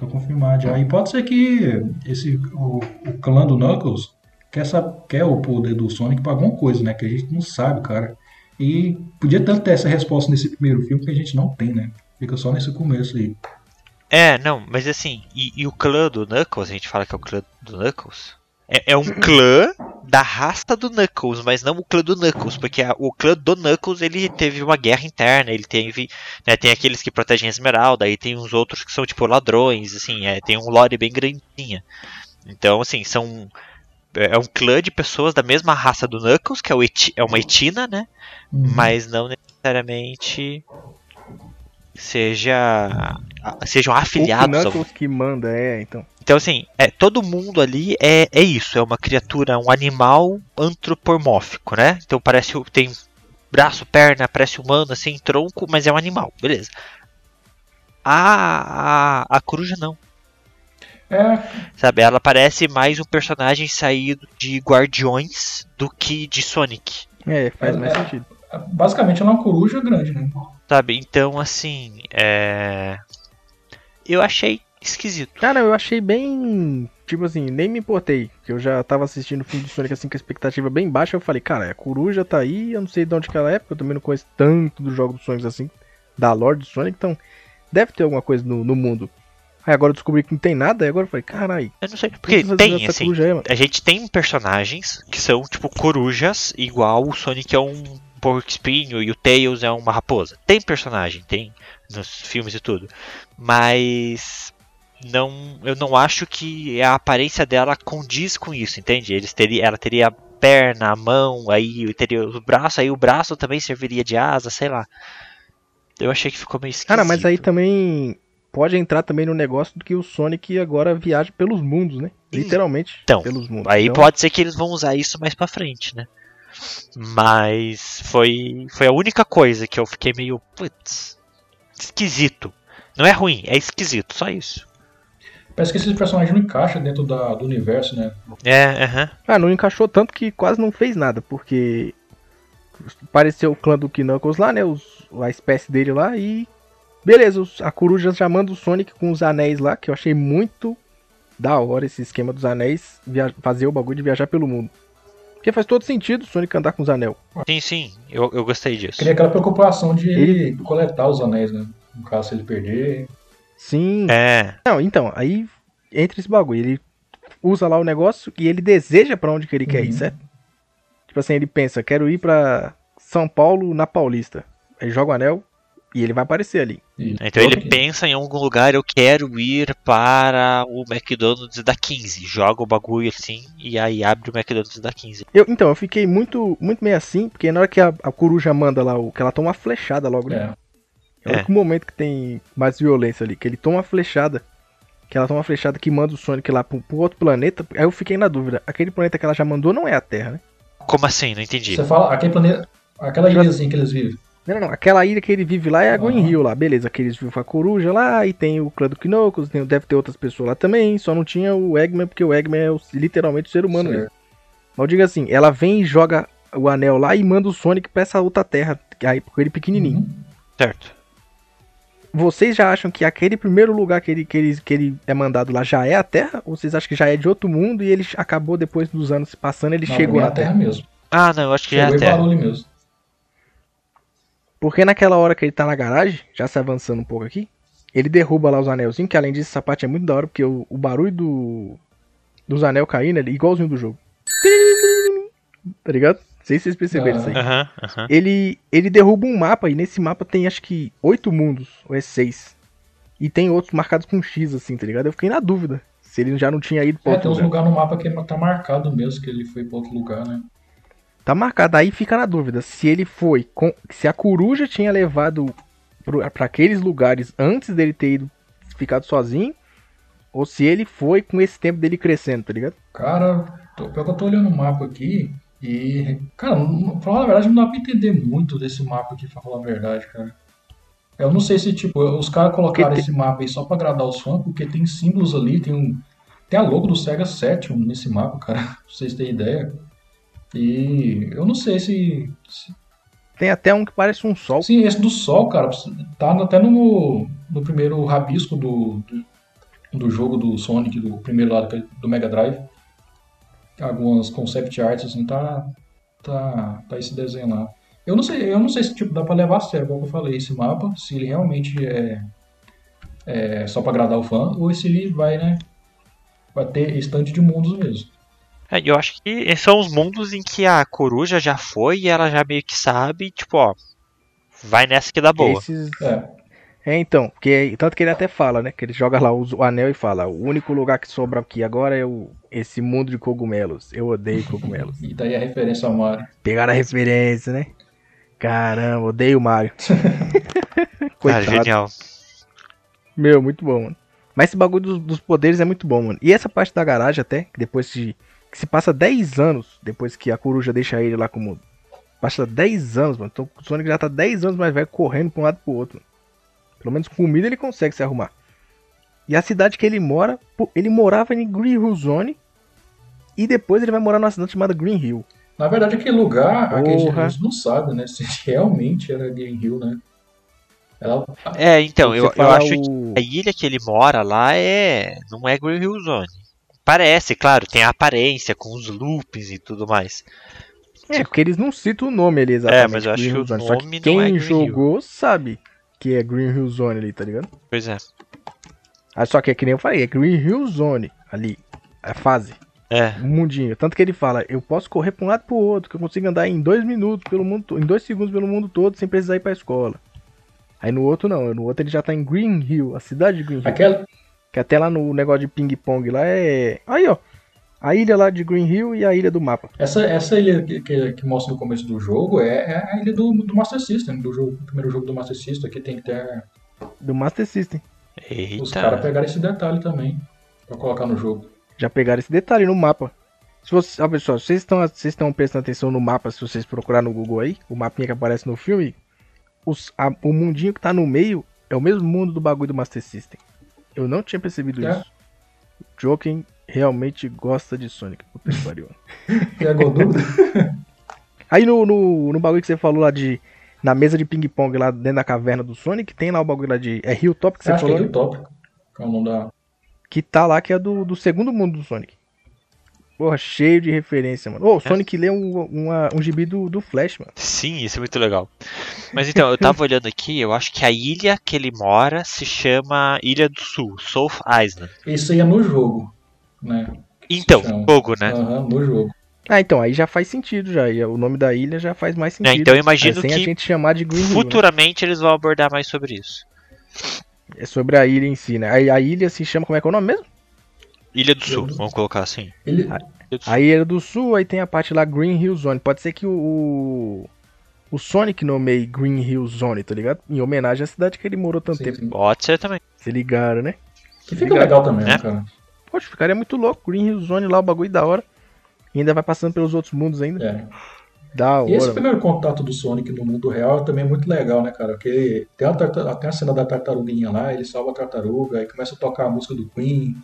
Tá confirmado já. E pode ser que esse, o, o clã do Knuckles quer, sab- quer o poder do Sonic pra alguma coisa, né? Que a gente não sabe, cara. E podia tanto ter essa resposta nesse primeiro filme que a gente não tem, né? Fica só nesse começo aí. É, não, mas assim, e, e o clã do Knuckles, a gente fala que é o clã do Knuckles, é, é um clã da raça do Knuckles, mas não o clã do Knuckles, porque a- o clã do Knuckles ele teve uma guerra interna, ele teve, né, tem aqueles que protegem a Esmeralda, aí tem uns outros que são tipo ladrões, assim, é, tem um lore bem grandinha. Então, assim, são é um clã de pessoas da mesma raça do Knuckles, que é, o Eti- é uma Etina, né? Uhum. Mas não necessariamente seja sejam O afiliados ao Knuckles que manda, é, então. Então, assim, é, todo mundo ali é, é isso, é uma criatura, um animal antropomórfico, né? Então parece tem braço, perna, parece humano, assim, tronco, mas é um animal, beleza. A, a, a coruja não, É, sabe? Ela parece mais um personagem saído de Guardiões do que de Sonic, É, faz É, mais é. sentido. basicamente ela é uma coruja grande, né? sabe? Então, assim, é... Eu achei esquisito. Cara, eu achei bem. Tipo assim, nem me importei. Que eu já tava assistindo o filme de Sonic assim com a expectativa bem baixa. Eu falei, cara, a coruja tá aí, eu não sei de onde que ela é, porque eu também não conheço tanto do jogo do Sonic assim, da lore do Sonic, então deve ter alguma coisa no, no mundo. Aí agora eu descobri que não tem nada, aí agora eu falei, carai, Eu não sei, porque tem, assim, aí, mano. a gente tem personagens que são tipo corujas, igual o Sonic é um porco espinho e o Tails é uma raposa. Tem personagem, tem nos filmes e tudo. Mas não, eu não acho que a aparência dela condiz com isso, entende? Eles teria, ela teria a perna, a mão, aí teria o braço, aí o braço também serviria de asa, sei lá. Eu achei que ficou meio esquisito. Cara, mas aí também pode entrar também no negócio do que o Sonic agora viaja pelos mundos, né? Literalmente Então, pelos mundos. Aí Então, pode ser que eles vão usar isso mais pra frente, né? Mas foi foi a única coisa que eu fiquei meio putz, esquisito. Não é ruim, é esquisito, só isso. Parece que esse personagem não encaixa dentro da- do universo, né? É, aham. Ah, não encaixou tanto que quase não fez nada, porque pareceu o clã do Knuckles lá, né? Os, a espécie dele lá e. Beleza, os- a coruja já manda o Sonic com os anéis lá, que eu achei muito da hora esse esquema dos anéis, via- fazer o bagulho de viajar pelo mundo. Porque faz todo sentido o Sonic andar com os anel. Sim, sim, eu, eu gostei disso. Queria aquela preocupação de Ele- coletar os anéis, né? No caso, se ele perder. Sim. É, Não, então, aí entra esse bagulho. Ele usa lá o negócio e ele deseja pra onde que ele quer ir, Uhum. certo? Tipo assim, ele pensa, quero ir pra São Paulo na Paulista. Aí joga o anel e ele vai aparecer ali. Então ele pensa em algum lugar, eu quero ir para o McDonald's da 15. Joga o bagulho assim e aí abre o McDonald's da 15. Eu, então, eu fiquei muito, muito meio assim, porque na hora que a, a coruja manda lá, o, que ela toma uma flechada logo, né? É. É o único momento que tem mais violência ali, que ele toma uma flechada. Que ela toma uma flechada que manda o Sonic lá pro, pro outro planeta. Aí eu fiquei na dúvida. Aquele planeta que ela já mandou não é a Terra, né? Como assim? Não entendi. Você fala, aquele planeta. Aquela Já- ilhazinha que eles vivem. Não, não, não. Aquela ilha que ele vive lá é a Green Aham. Hill lá. Beleza, que eles vivem com a coruja lá. E tem o clã do Knuckles. Tem, deve ter outras pessoas lá também. Só não tinha o Eggman, porque o Eggman é o- literalmente o ser humano mesmo. Mas eu digo assim, ela vem e joga o anel lá e manda o Sonic pra essa outra terra. Aí, com ele pequenininho. Uhum. Certo. Vocês já acham que aquele primeiro lugar que ele, que, ele, que ele é mandado lá já é a Terra? Ou vocês acham que já é de outro mundo e ele acabou depois dos anos se passando, ele Não, chegou é na a Terra Terra? mesmo. Ah, não, eu acho que já é Chegou a Terra. mesmo. Porque naquela hora que ele tá na garagem, já se avançando um pouco aqui, ele derruba lá os anelzinhos, que além disso essa parte é muito da hora, porque o, o barulho do, dos anel caindo é igualzinho do jogo. Tá ligado? Não sei se vocês perceberam isso aí. Aham, aham. Ele, ele derruba um mapa e nesse mapa tem acho que oito mundos, ou é seis. E tem outros marcados com X, assim, tá ligado? Eu fiquei na dúvida se ele já não tinha ido pra É, outro tem uns lugar. lugares no mapa que tá marcado mesmo, que ele foi pra outro lugar, né? Tá marcado, aí fica na dúvida se ele foi, com, se a coruja tinha levado pra aqueles lugares antes dele ter ido ficado sozinho, ou se ele foi com esse tempo dele crescendo, tá ligado? Cara, tô, pior que eu tô olhando o mapa aqui e. Cara, pra falar a verdade, não dá pra entender muito desse mapa aqui, pra falar a verdade, cara. Eu não sei se, tipo, os caras colocaram esse mapa aí só pra agradar os fãs, porque tem símbolos ali, tem um. Tem a logo do Sega Saturn nesse mapa, cara, pra vocês terem ideia. E eu não sei se, se Tem até um que parece um sol. Sim, esse do Sol, cara, tá até no, no primeiro rabisco do, do, do jogo do Sonic, do primeiro lado que- do Mega Drive. Algumas concept arts, assim, tá, tá, tá esse desenho lá. Eu não sei, eu não sei se tipo, dá pra levar a sério, como eu falei, esse mapa, se ele realmente é, é só pra agradar o fã, ou se ele vai, né, vai ter estante de mundos mesmo. É, eu acho que são os mundos em que a coruja já foi e ela já meio que sabe, tipo, ó, vai nessa que dá boa. Esses... É, É, então, porque tanto que ele até fala, né? Que ele joga lá o, o anel e fala: o único lugar que sobra aqui agora é o, esse mundo de cogumelos. Eu odeio cogumelos. e daí a referência ao Mario. Pegaram a referência, né? Caramba, odeio o Mario. Coitado. genial. Meu, muito bom, mano. Mas esse bagulho dos, dos poderes é muito bom, mano. E essa parte da garagem até, que depois de. Que se passa 10 anos depois que a coruja deixa ele lá como. Passa 10 anos, mano. Então o Sonic já tá 10 anos mais velho correndo pra um lado e pro outro. Mano. Pelo menos comida ele consegue se arrumar. E a cidade que ele mora, ele morava em Green Hill Zone. E depois ele vai morar numa cidade chamada Green Hill. Na verdade, aquele lugar, aquele, a gente não sabe, né, se realmente era Green Hill, né. Ela, É, então, eu, eu acho que o- a ilha que ele mora lá é. não é Green Hill Zone. Parece, claro, tem a aparência com os loops e tudo mais. É, porque eles não citam o nome ali exatamente. É, mas eu acho Green que o Zone. Só nome que não quem é jogou sabe que é Green Hill Zone ali, tá ligado? Pois é. Ah, só que é que nem eu falei, é Green Hill Zone ali. A fase, É, o mundinho. Tanto que ele fala, eu posso correr pra um lado e pro outro, que eu consigo andar em dois minutos pelo mundo, em dois segundos pelo mundo todo sem precisar ir pra escola. Aí no outro não, no outro ele já tá em Green Hill, a cidade de Green Hill. aquela, Que até lá no negócio de ping-pong lá é. Aí, ó. A ilha lá de Green Hill e a ilha do mapa. essa, essa ilha que, que, que mostra no começo do jogo é, é a ilha do, do Master System, do jogo, primeiro jogo do Master System, que tem que ter... Do Master System. Os caras eita. pegaram esse detalhe também, pra colocar no jogo. Já pegaram esse detalhe no mapa. Se você, ó, pessoal, se vocês estão, vocês estão prestando atenção no mapa, se vocês procurar no Google aí, o mapinha que aparece no filme, os- a- o mundinho que tá no meio é o mesmo mundo do bagulho do Master System. Eu não tinha percebido É. isso. O Joken realmente gosta de Sonic. Puta que pariu. Dúvida? Aí no, no, no bagulho que você falou lá de. Na mesa de ping-pong lá dentro da caverna do Sonic, tem lá o bagulho lá de. É Hilltop que você Acho que é falou? Hilltop, que é o nome da... que tá lá, que é do, do segundo mundo do Sonic. Porra, cheio de referência, mano. Ô, o Sonic lê um, uma- um gibi do, do Flash, mano. Sim, isso é muito legal. Mas então, eu tava olhando aqui, eu acho que a ilha que ele mora se chama Ilha do Sul, South Island. Isso aí é no jogo, né? Então, chama. jogo, né? Aham, no jogo. Ah, então, aí já faz sentido já. O nome da ilha já faz mais sentido. então eu imagino É, sem que a gente chamar de Green Hill, né? Futuramente eles vão abordar mais sobre isso. É sobre a ilha em si, né? Aí a ilha se chama, como é que é o nome mesmo? Ilha do Sul, do- vamos colocar assim. Ilha do Sul. A ilha do sul, aí tem a parte lá Green Hill Zone. Pode ser que o, o, Sonic nomeie Green Hill Zone, tá ligado? Em homenagem à cidade que ele morou tanto sim, tempo. sim. Pode ser também. Se ligaram, né? Que fica legal também, né, É. cara? Poxa, ficaria muito louco. Green Hill Zone lá, o bagulho da hora. E ainda vai passando pelos outros mundos ainda. É. Da E esse hora. primeiro contato do Sonic no mundo real também é muito legal, né, cara? Porque tem a, tem a cena da tartaruguinha lá, ele salva a tartaruga, aí começa a tocar a música do Queen.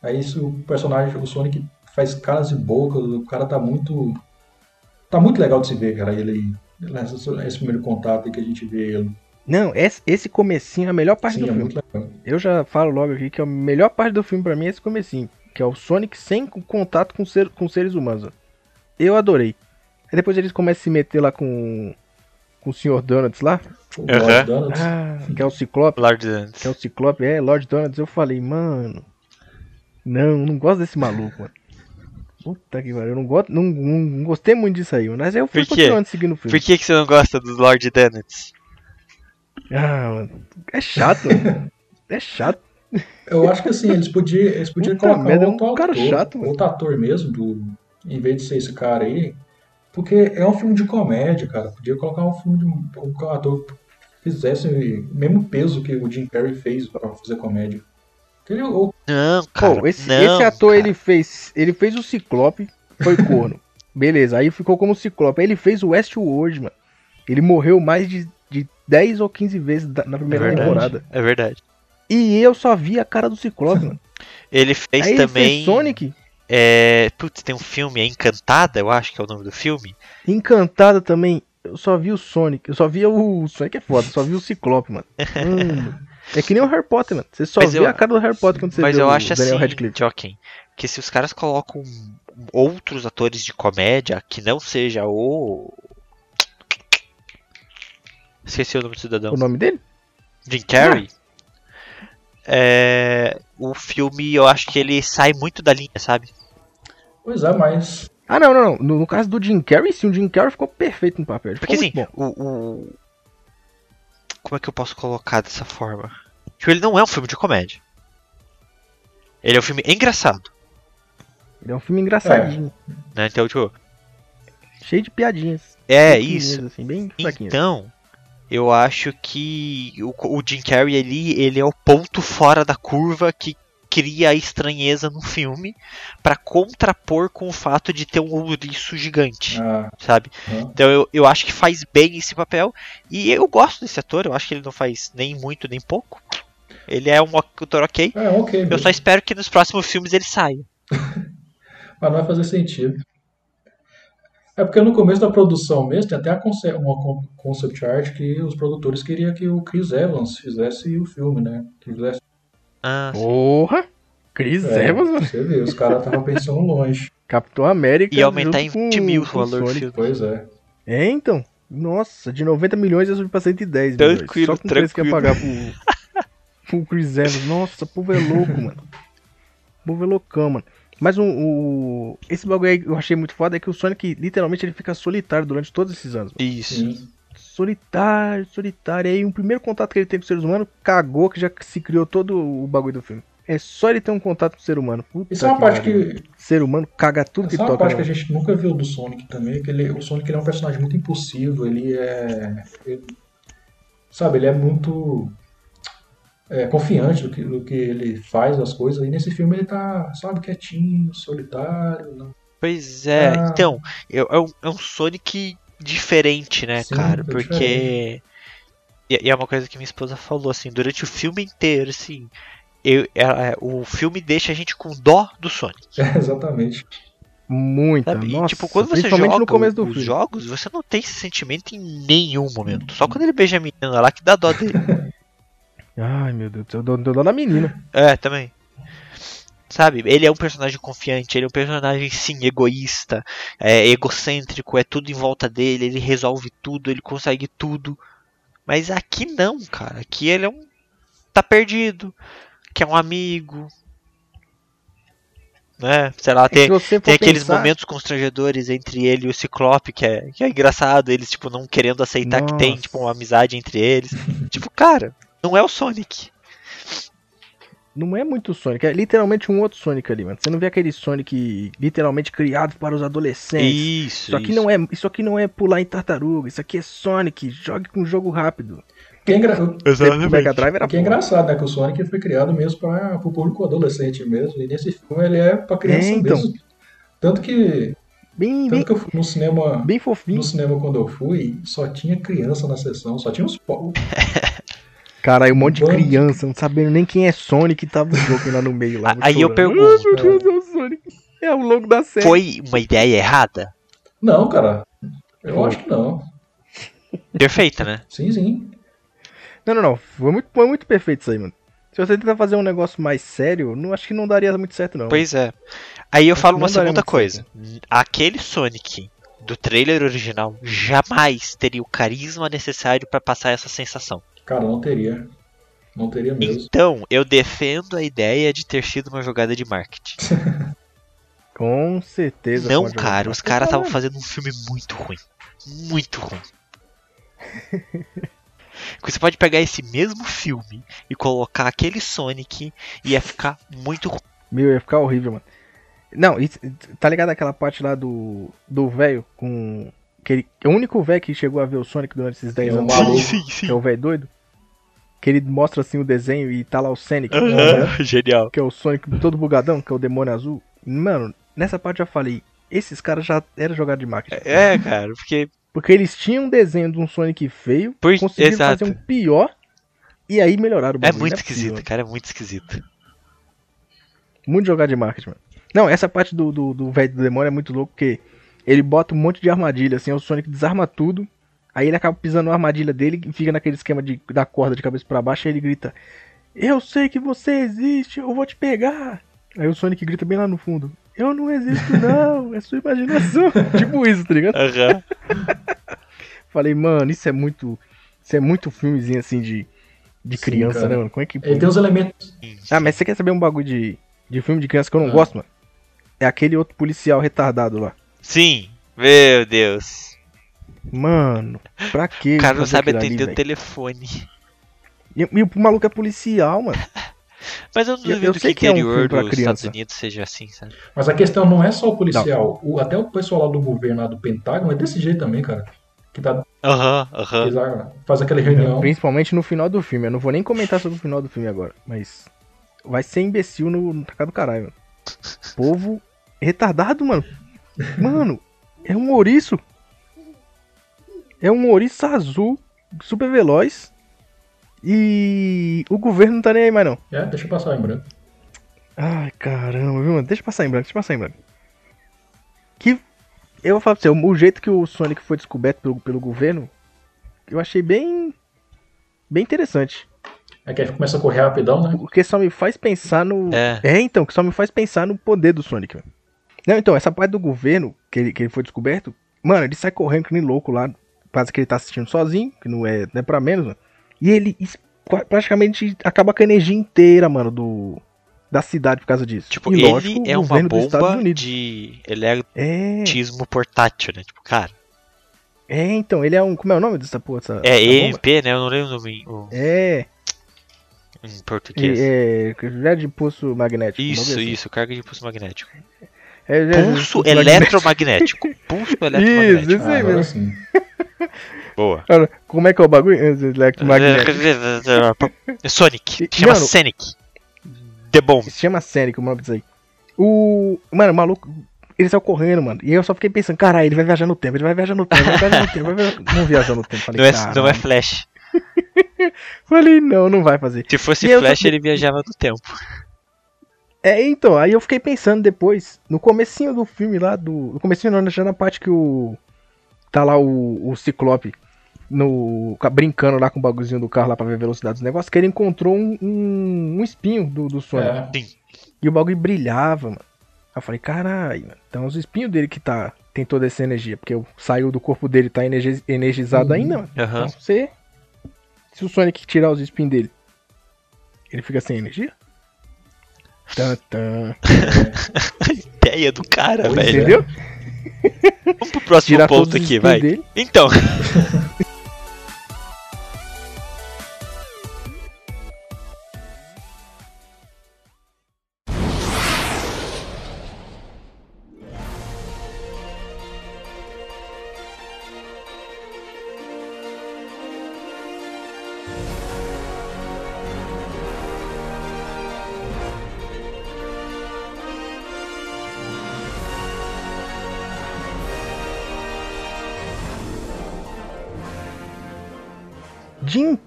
Aí isso, o personagem, o Sonic, faz caras e bocas, o cara tá muito. Tá muito legal de se ver, cara, ele. Esse, primeiro contato que a gente vê ele. Não, esse, esse comecinho é a melhor parte Sim, do é filme. Eu já falo logo aqui que a melhor parte do filme pra mim é esse comecinho. Que é o Sonic sem co- contato com, ser, com seres humanos. ó. Eu adorei. Aí depois eles começam a se meter lá com, com o Sr. Donuts lá. Lord Donuts. Ah, que é o Ciclope. Lord Dance. Que é o Ciclope, é, Lord Donuts. Eu falei, mano. Não, não gosto desse maluco, mano. Puta que pariu, eu não, gosto, não, não, não gostei muito disso aí, mano. mas eu fui continuando seguindo o filme. Por que, que você não gosta dos Lord Donuts? Ah, mano. É chato. É chato. Eu acho que assim, eles podiam, eles podiam Puta colocar merda, é um outro cara ator, chato, mano. outro ator mesmo, do, em vez de ser esse cara aí, porque é um filme de comédia, cara. Podia colocar um filme de um ator que fizesse o mesmo peso que o Jim Carrey fez pra fazer comédia. Ele, o- Não, cara. Pô, esse, não, esse ator, cara. ele fez. Ele fez o Ciclope, foi corno. Beleza, aí ficou como Ciclope. Aí ele fez o Westworld, mano. Ele morreu mais de, de 10 ou 15 vezes na É primeira verdade. temporada. É verdade. E eu só vi a cara do Ciclope, mano. Ele fez Aí ele também. fez Sonic, É, putz, tem um filme, é Encantada, eu acho que é o nome do filme. Encantada também. Eu só vi o Sonic. Eu só vi o. O Sonic é foda, só vi o Ciclope, mano. Mano, É que nem o Harry Potter, mano. Você só Mas vê eu- a cara do Harry Potter quando você Mas vê eu o acho Daniel assim, Radcliffe. Joaquim, que se os caras colocam outros atores de comédia que não seja o Esqueci o nome do cidadão. O nome dele? Jim Carrey. É, o filme, eu acho que ele sai muito da linha, sabe? Pois é, mas. Ah, não, não, não. No, no caso do Jim Carrey, sim, o Jim Carrey ficou perfeito no papel. Ele Porque assim, o, o- Como é que eu posso colocar dessa forma? Tipo, ele não é um filme de comédia. Ele é um filme engraçado, Ele é um filme engraçadinho. né? Então, tipo, Cheio de piadinhas. é isso. Assim, bem fraquinhas. Então, eu acho que o, o Jim Carrey ali, ele é o ponto fora da curva que cria a estranheza no filme pra contrapor com o fato de ter um ouriço gigante, Ah, sabe? Então eu, eu acho que faz bem esse papel. E eu gosto desse ator, eu acho que ele não faz nem muito nem pouco. Ele é um ator ok. é ok. Eu mesmo. só espero que nos próximos filmes ele saia. Mas não vai fazer sentido. É porque no começo da produção mesmo tem até a conce- uma con- concept art que os produtores queriam que o Chris Evans fizesse o filme, né? Que fizesse. Ah, sim. Porra! Chris É, Evans, mano. Você vê, os caras estavam pensando longe. Capitão América. E aumentar em junto com- 20 mil o valor do filme. Pois é. É, então. Nossa, de 90 milhões eu subi pra 110 Tranquilo, milhões. Só com o preço que ia tranquilo. pagar pro, pro Chris Evans. Nossa, o povo é louco, mano. O povo é loucão, mano. Mas o, o- esse bagulho aí que eu achei muito foda é que o Sonic, literalmente, ele fica solitário durante todos esses anos. mano. Isso. Sim. Solitário, solitário. E aí, o primeiro contato que ele tem com os seres humanos, cagou que já se criou todo o bagulho do filme. É só ele ter um contato com o ser humano. Puta Isso é uma parte que. Ser humano caga tudo que Essa é uma toca. parte que a gente nunca viu do Sonic também, que ele, o Sonic ele é um personagem muito impulsivo, ele é. ele- sabe, ele é muito é, confiante do que, do que ele faz as coisas, e nesse filme ele tá, sabe, quietinho, solitário. Não... Pois é, Ah. então, eu- é, um, é um Sonic diferente, né, Sim, cara? é Porque. E, e é uma coisa que minha esposa falou, assim, durante o filme inteiro, assim. Eu, é- é, o filme deixa a gente com dó do Sonic. É, exatamente. Muita. Sabe? E, Nossa, tipo, quando você principalmente joga no começo do os filme. jogos, você não tem esse sentimento em nenhum momento. Só quando ele beija a menina lá que dá dó dele. Ai, meu Deus do céu, eu dou dó da menina. é, também. Sabe, ele é um personagem confiante, ele é um personagem sim egoísta, é egocêntrico, é tudo em volta dele, ele resolve tudo, ele consegue tudo. Mas aqui não, cara. Aqui ele é um. tá perdido, que é um amigo. Né? Sei lá, É tem, tem aqueles pensar- momentos constrangedores entre ele e o Ciclope, que é, que é engraçado, eles, tipo, não querendo aceitar que tem, Nossa. tipo, uma amizade entre eles. tipo, cara, não é o Sonic. Não é muito Sonic, é literalmente um outro Sonic ali, mano. Você não vê aquele Sonic literalmente criado para os adolescentes. Isso, Isso aqui isso. não é, isso aqui não é pular em tartaruga, isso aqui é Sonic, jogue com jogo rápido. Que é, engra... O Mega Drive era que é engraçado, né? Que o Sonic foi criado mesmo para o público adolescente mesmo, e nesse filme ele é pra criança É, então. mesmo. Tanto que, Bem, bem, tanto que eu fui no cinema. bem fofinho. No cinema, quando eu fui, só tinha criança na sessão, só tinha os po- Caralho, um monte de criança, não sabendo nem quem é Sonic, tava o jogo lá no meio lá. Aí eu pergunto. Ah, meu Deus, é o Sonic. É o logo da série. Foi uma ideia errada? Não, cara. Eu Foi. acho que não. Perfeita, né? Sim, sim. Não, não, não. Foi muito, foi muito perfeito isso aí, mano. Se você tentar fazer um negócio mais sério, não acho que não daria muito certo, não. Pois é. Aí eu Acho falo uma segunda coisa. Aquele Sonic do trailer original jamais teria o carisma necessário pra passar essa sensação. Cara, não teria. Não teria mesmo. Então, eu defendo a ideia de ter sido uma jogada de marketing. Com certeza. Não, cara, os caras estavam fazendo um filme muito ruim. Muito ruim. Você pode pegar esse mesmo filme e colocar aquele Sonic e ia ficar muito ruim. Meu, ia ficar horrível, mano. Não, e tá ligado aquela parte lá do do velho com que ele, é o único velho que chegou a ver o Sonic durante esses 10 É anos, maluco. que é o velho doido, que ele mostra assim o desenho e tá lá o Sonic, Genial. que é o Sonic todo bugadão, que é o demônio azul. Mano, nessa parte eu já falei, esses caras já eram jogados de marketing. É, cara, porque. Porque eles tinham um desenho de um Sonic feio, Por- conseguiram exato. fazer um pior e aí melhoraram o É muito possível. esquisito, cara, é muito esquisito. Muito jogado de marketing, mano. Não, essa parte do do do velho do demônio é muito louco, porque ele bota um monte de armadilha, assim, o Sonic desarma tudo, aí ele acaba pisando na armadilha dele e fica naquele esquema de, da corda de cabeça pra baixo, e ele grita, eu sei que você existe, eu vou te pegar. Aí o Sonic grita bem lá no fundo, eu não existo não, é sua imaginação. tipo isso, tá ligado? Aham. Falei, mano, isso é muito... Isso é muito filmezinho assim de, de Sim, criança, cara. né, mano? Como é que. Ele tem uns elementos. Ah, mas você quer saber um bagulho de, de filme de criança que eu não Ah. gosto, mano? É aquele outro policial retardado lá. Sim, meu Deus. Mano, pra quê? O cara não sabe ali, atender o telefone. E, e o maluco é policial, mano. Mas eu não Eu- duvido eu que o sei que é um interior dos Estados. Unidos seja assim, sabe? Mas a questão não é só o policial. O, até o pessoal lá do governo, lá do Pentágono, é desse jeito também, cara. Que tá, Aham, aham. eles, ah, faz aquela reunião. Principalmente no final do filme. Eu não vou nem comentar sobre o final do filme agora. Mas vai ser imbecil no, no tacar do caralho, mano. Povo retardado, mano. Mano, é um ouriço. É um ouriço azul, super veloz. E o governo não tá nem aí mais não. É, deixa eu passar em branco. Ai, caramba, viu, mano? Deixa eu passar em branco, deixa eu passar em branco. Que. Eu vou falar pra você, o jeito que o Sonic foi descoberto pelo, pelo governo, eu achei bem. bem interessante. É que aí começa a correr rapidão, né? Porque só me faz pensar no. É. então, que só me faz pensar no poder do Sonic, mano. Não, então, essa parte do governo, que ele, que ele foi descoberto, mano, ele sai correndo que nem louco lá. Parece que ele tá assistindo sozinho, que não é, não é pra menos, mano. E ele praticamente acaba com a energia inteira, mano, do. Da cidade por causa disso. Tipo, e ele lógico, é uma bomba de É, eletricismo portátil, né? Tipo, cara. é, então, ele é um. Como é o nome dessa porra? É bomba? EMP, né? Eu não lembro o nome o- É, em português. é, é de pulso magnético. Isso, assim. isso, carga de pulso magnético. É, é, Pulso magnético. eletromagnético. Pulso eletromagnético. Isso Ah, aí agora mesmo. sim. Boa. Como é que é o bagulho? Eletromagnético. Sonic. E- Chama mano- Sonic. The Bomb. Se chama Sonic o nome disso aí. O. Mano, o maluco. Ele saiu correndo, mano. E eu só fiquei pensando, caralho, ele vai viajar no tempo, ele vai viajar no tempo, vai viajar no tempo, vai viajar... Não viajou no tempo. Falei, Não é, não é Flash. Falei, não, não vai fazer. Se fosse E Flash, só- ele viajava no tempo. É, então, aí eu fiquei pensando depois, no comecinho do filme lá, do. No comecinho não, já na parte que o. Tá lá o, o Ciclope no, brincando lá com o bagulhozinho do carro lá pra ver a velocidade dos negócios, que ele encontrou um, um, um espinho do, do Sonic. É. E o bagulho brilhava, mano. Aí eu falei, caralho, mano. Então os espinhos dele que tá. Tem toda essa energia. Porque o- saiu do corpo dele tá energi- energizado Uhum. ainda, mano. Aham. Então você. Se o Sonic tirar os espinhos dele, ele fica sem energia? Tan, tan. Ideia do cara, Pois velho. Entendeu? Vamos pro próximo Tirar ponto aqui, vai. dele. Então.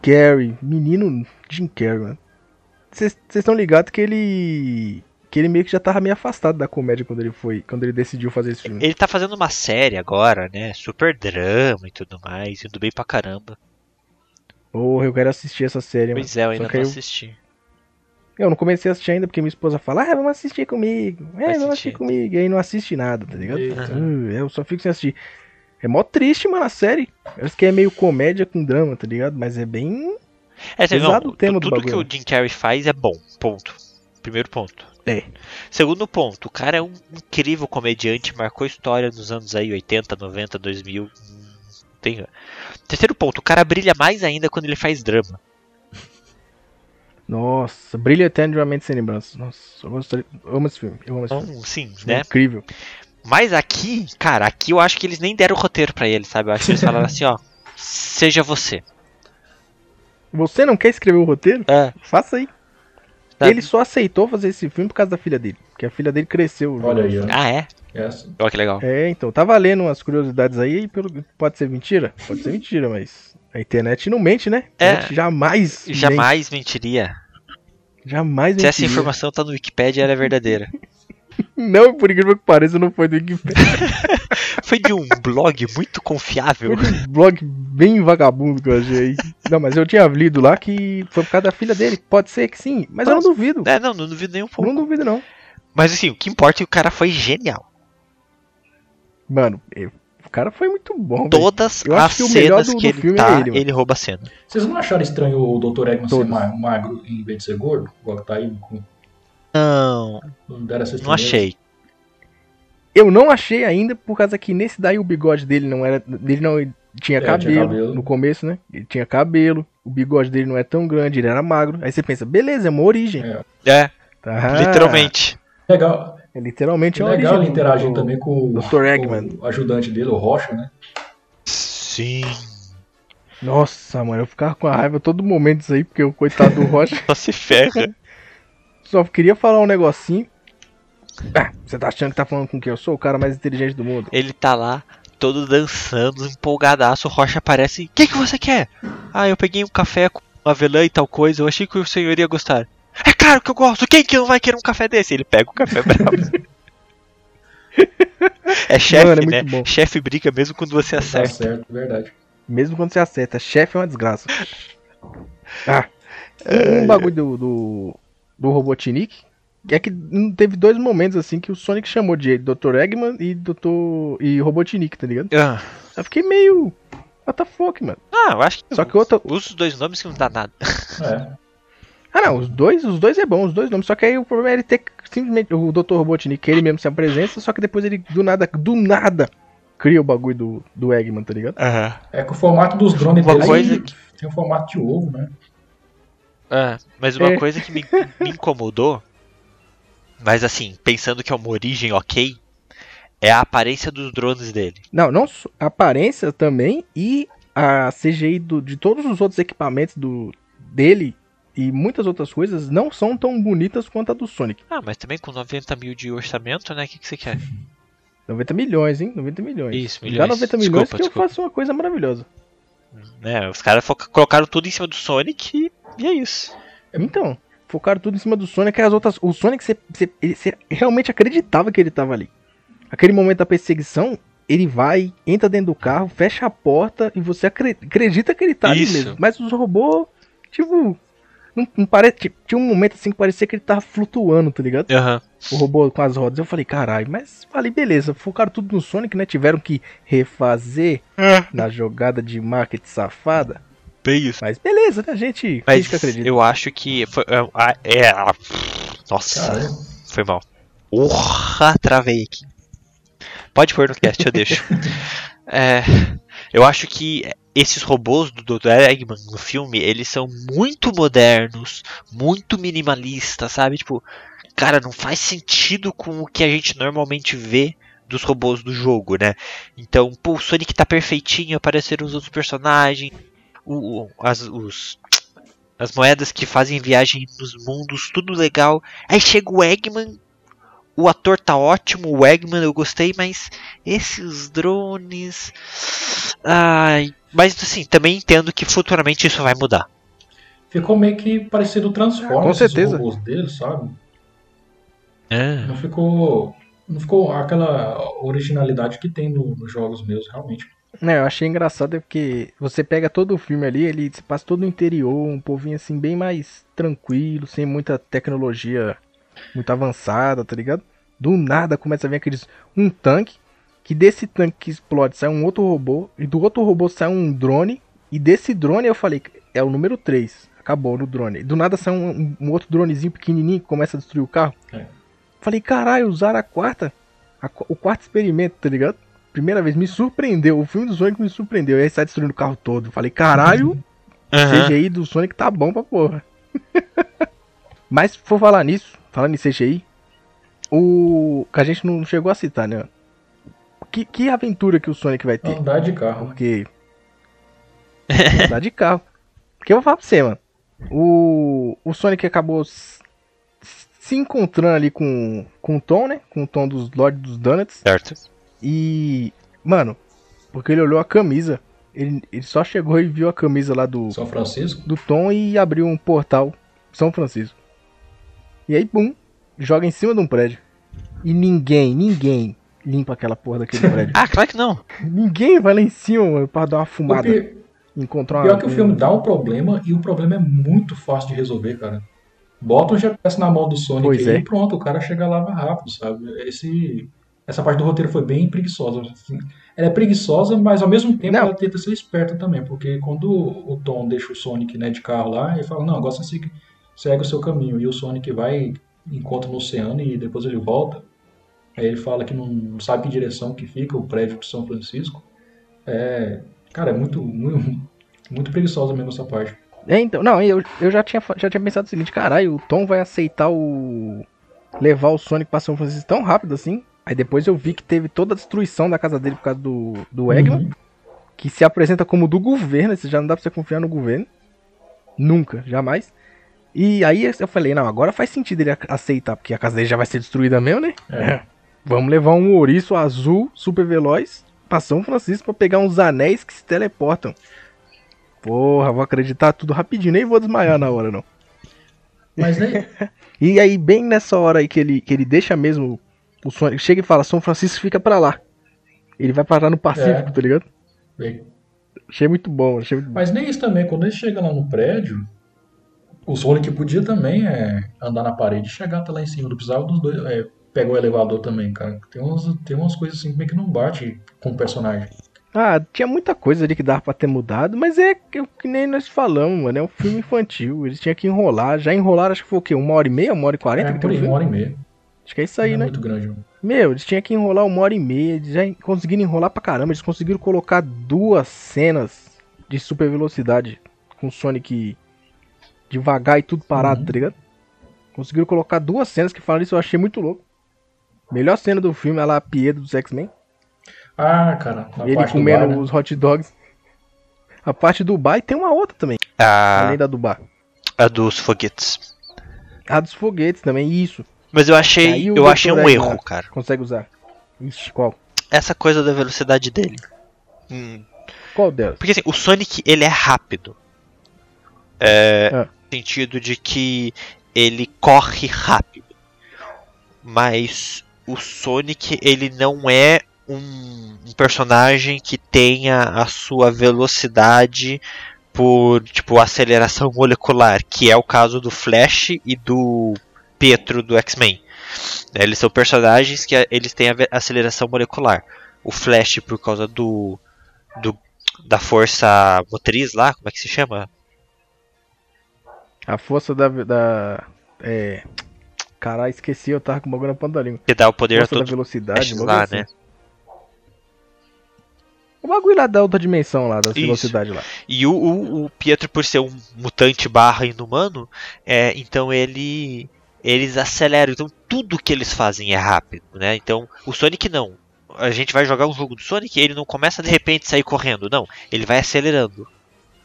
Carrey, menino Jim Carrey, mano. Vocês estão ligados que ele. Que ele meio que já tava meio afastado da comédia quando ele foi. Quando ele decidiu fazer esse filme. Ele tá fazendo uma série agora, né? Super drama e tudo mais, indo bem pra caramba. Porra, eu quero assistir essa série, mano. Pois é, eu ainda não eu- assisti. Eu não comecei a assistir ainda porque minha esposa fala, ah, vamos assistir comigo. É, Vai vamos assistir. comigo. E aí não assiste nada, tá ligado? Eita. Uh, eu só fico sem assistir. É mó triste, mano, a série. Parece que é meio comédia com drama, tá ligado? Mas é bem. É, você Pesado não, o tema do tudo que bagulho, o Jim Carrey faz é bom, ponto. Primeiro ponto. É. Segundo ponto, o cara é um incrível comediante, marcou história nos anos aí 80, 90, 2000. hum, Tem... Terceiro ponto, o cara brilha mais ainda quando ele faz drama. Nossa, brilha eternamente sem lembranças. Nossa, eu, gostaria... eu amo esse filme. Eu amo esse filme. sim, né? incrível. Mas aqui, cara, aqui eu acho que eles nem deram o roteiro pra ele, sabe? Eu acho que eles falaram assim, ó, seja você. Você não quer escrever o roteiro? É. Faça aí. Tá. Ele só aceitou fazer esse filme por causa da filha dele. Porque a filha dele cresceu. Olha aí, ó. Ah, é? Olha que legal. É, então, tava lendo umas curiosidades aí, e pelo... pode ser mentira? Pode ser mentira, mas a internet não mente, né? A É. internet jamais. mente. Jamais mentiria. Jamais Se essa mentiria. informação tá no Wikipedia, ela é verdadeira. Não, por incrível que pareça, não foi do Wikipedia. Foi de um blog muito confiável. Foi de um blog bem vagabundo que eu achei. Não, mas eu tinha lido lá que foi por causa da filha dele. Pode ser que sim, mas eu não duvido. É, não, não duvido nem um pouco. Não duvido, não. Mas assim, o que importa é que o cara foi genial. Mano, eu- O cara foi muito bom. Todas Eu acho as que o melhor cenas do- que do ele filme é tá, ele, ele, mano. rouba a cena. Vocês não acharam estranho o Dr. Eggman ser Todos. ma- magro em vez de ser gordo? Igual que tá aí com. Não, Não achei. Eu não achei ainda, por causa que nesse daí o bigode dele não era. Dele não tinha, É, tinha cabelo, cabelo. no começo, né? Ele tinha cabelo, o bigode dele não é tão grande, ele era magro. Aí você pensa, beleza, é uma origem. É. É, Tá? literalmente. Legal, É literalmente a legal ele origem. interagindo do- também com o, Dr. Eggman. o ajudante dele, o Rocha, né? Sim. Nossa, mano, eu ficava com a raiva todo momento disso aí, porque o coitado do Rocha Só se ferra. Só queria falar um negocinho. Ah, você tá achando que tá falando com quem? Eu sou o cara mais inteligente do mundo. Ele tá lá, todo dançando, empolgadaço. O Rocha aparece. O que, que você quer? Ah, eu peguei um café com avelã e tal coisa. Eu achei que o senhor ia gostar. É claro que eu gosto. Quem que não vai querer um café desse? Ele pega o café bravo. É chefe, Mano, é né? Chefe briga mesmo quando você Tá acerta. certo, verdade. Mesmo quando você acerta, chefe é uma desgraça. Ah, um bagulho do, do, do Robotnik é que não teve dois momentos assim que o Sonic chamou de Dr. Eggman e Dr. e Robotnik, tá ligado? Ah, Eu fiquei meio. What the fuck, mano? Ah, eu acho que. Só que outra. Usa os dois nomes que não dá nada. É. Ah não, os dois, os dois é bom, os dois nomes. Só que aí o problema é ele ter que simplesmente. O Dr. Robotnik, ele mesmo se apresenta, só que depois ele do nada, do nada, cria o bagulho do, do Eggman, tá ligado? Aham. É que o formato dos drones Uma dele coisa tem um formato de ovo, né? É, mas uma É. coisa que me, me incomodou, mas assim, pensando que é uma origem ok, é a aparência dos drones dele. Não, não a aparência também e a CGI do, de todos os outros equipamentos do dele e muitas outras coisas não são tão bonitas quanto a do Sonic. Ah, mas também com 90 mil de orçamento, né? O que, que você quer? 90 milhões, hein? 90 milhões. Isso, Dá milhões. 90 milhões Desculpa, que desculpa. eu faço uma coisa maravilhosa. Né, os caras colocaram tudo em cima do Sonic e, e é isso. Então, focaram tudo em cima do Sonic e as outras. O Sonic, você, você- ele- você realmente acreditava que ele tava ali. Aquele momento da perseguição, ele vai, entra dentro do carro, fecha a porta e você acre- acredita que ele tá ali mesmo. Mas os robôs, tipo. Não, não parece, tinha um momento assim que parecia que ele tava flutuando, tá ligado? Aham. O robô com as rodas. Eu falei, caralho, mas falei, beleza, focaram tudo no Sonic, né? Tiveram que refazer na jogada de marketing safada. Isso. Mas beleza, né? Gente Mas acredita. eu acho que foi. É. a- é a- nossa, Cara, foi mal. Porra, travei aqui. Pode pôr no cast, eu deixo. É, eu acho que esses robôs do Dr. Eggman no filme, eles são muito modernos, muito minimalistas, sabe? Tipo, cara, não faz sentido com o que a gente normalmente vê dos robôs do jogo, né? Então, pô, o Sonic tá perfeitinho, apareceram os outros personagens, o, o- as, os, as moedas que fazem viagem nos mundos, tudo legal. Aí chega o Eggman, o ator tá ótimo, o Eggman eu gostei, mas esses drones. Ai. Mas assim, também entendo que futuramente isso vai mudar. ficou meio que parecido o Transformers, Com certeza. robôs dele, sabe? É. Não ficou. Não ficou aquela originalidade que tem no- nos jogos meus, realmente. É, eu achei engraçado é porque você pega todo o filme ali, ele se passa todo no interior, um povinho assim bem mais tranquilo, sem muita tecnologia muito avançada, tá ligado? Do nada começa a vir aqueles um tanque, que desse tanque que explode sai um outro robô, e do outro robô sai um drone, e desse drone eu falei, é o número 3, acabou no drone. Do nada sai um, um- outro dronezinho pequenininho que começa a destruir o carro. É. Falei, caralho, usaram a quarta, a o quarto experimento, tá ligado? Primeira vez, me surpreendeu. O filme do Sonic me surpreendeu. E aí sai destruindo o carro todo. Falei, caralho, o Aham. CGI do Sonic tá bom pra porra. Mas se for falar nisso, falando em CGI, o. que a gente não chegou a citar, né? Que, que aventura que o Sonic vai ter? Andar de carro. Porque. Andar de carro. Porque eu vou falar pra você, mano. O, o Sonic acabou se encontrando ali com, com o Tom, né? Com o Tom dos Lords dos Donuts. Certo. E. Mano, porque ele olhou a camisa. Ele, ele só chegou e viu a camisa lá do, São Francisco. do Tom e abriu um portal São Francisco. E aí, bum, joga em cima de um prédio. E ninguém, ninguém limpa aquela porra daquele prédio. Ah, claro que não. ninguém vai lá em cima, mano, pra dar uma O fumada. pi- Encontrar pior uma. que o filme dá um problema e o problema é muito fácil de resolver, cara. Bota um GPS na mão do Sonic Pois aí é. e pronto, o cara chega lá mais rápido, sabe? Esse, essa parte do roteiro foi bem preguiçosa. assim. Ela é preguiçosa, mas ao mesmo tempo Não. ela tenta ser esperta também, porque quando o Tom deixa o Sonic né, de carro lá, ele fala, não, agora você segue, o seu caminho. E o Sonic vai, encontra no oceano e depois ele volta. Aí ele fala que não, sabe que direção que fica o prédio de São Francisco. É, cara, é muito, muito, muito preguiçosa mesmo essa parte. É, então, não, eu, eu já, tinha, já tinha pensado o seguinte, caralho, o Tom vai aceitar o. levar o Sonic pra São Francisco tão rápido assim. Aí depois eu vi que teve toda a destruição da casa dele por causa do, do Eggman, Uhum. que se apresenta como do governo, já não dá pra você confiar no governo. Nunca, jamais. E aí eu falei, não, agora faz sentido ele ac- aceitar, porque a casa dele já vai ser destruída mesmo, né? É. Vamos levar um ouriço azul super veloz pra São Francisco pra pegar uns anéis que se teleportam. Porra, vou acreditar tudo rapidinho, nem vou desmaiar na hora, não. Mas né, E aí, bem nessa hora aí que ele, que ele deixa mesmo o Sonic, chega e fala, São Francisco fica pra lá. Ele vai parar no Pacífico, É. tá ligado? bem, Achei muito bom, achei muito. Mas nem isso também, quando ele chega lá no prédio, o Sonic podia também é, andar na parede e chegar até lá em cima. Não precisava dos dois. É, pegar o elevador também, cara. Tem umas, tem umas coisas assim meio que não bate com o personagem. Ah, tinha muita coisa ali que dava pra ter mudado, mas é que, que nem nós falamos, mano. É um filme infantil. Eles tinham que enrolar. Já enrolaram, acho que foi o quê? Uma hora e meia, uma hora e quarenta? é, que por tem o aí, uma hora e meia. Acho que é isso aí, não né? é muito grande. não. Meu, eles tinham que enrolar uma hora e meia. Eles já conseguiram enrolar pra caramba. Eles conseguiram colocar duas cenas de super velocidade com o Sonic devagar e tudo parado, Uhum. tá ligado? Conseguiram colocar duas cenas que falaram isso, eu achei muito louco. Melhor cena do filme é lá a Pietro dos X-Men. Ah, cara, Ele comendo bar, né? os hot dogs. A parte do bar e tem uma outra também, A, além da do bar. a dos foguetes. A dos foguetes também, isso. Mas eu achei, eu achei um erro, cara. Consegue usar. Ixi, qual? Essa coisa da velocidade dele. Hum, Qual delas? Porque assim, o Sonic ele é rápido. É, Ah. No sentido de que ele corre rápido. Mas o Sonic ele não é um, um personagem que tenha a sua velocidade por tipo aceleração molecular, que é o caso do Flash e do Pietro do X-Men. Eles são personagens que eles têm a aceleração molecular. O Flash por causa do, do da força motriz lá, como é que se chama? A força da. da é. Caralho, esqueci, eu tava com o bagulho na ponta da língua. Que dá o poder a Força da todos os velocidade, lá, assim. né? O bagulho lá da outra dimensão lá, da velocidade lá. E o, o, o Pietro, por ser um mutante barra inumano, é, então ele. Eles aceleram. Então tudo que eles fazem é rápido, né? Então o Sonic não. A gente vai jogar um jogo do Sonic e ele não começa de repente a sair correndo, não. Ele vai acelerando.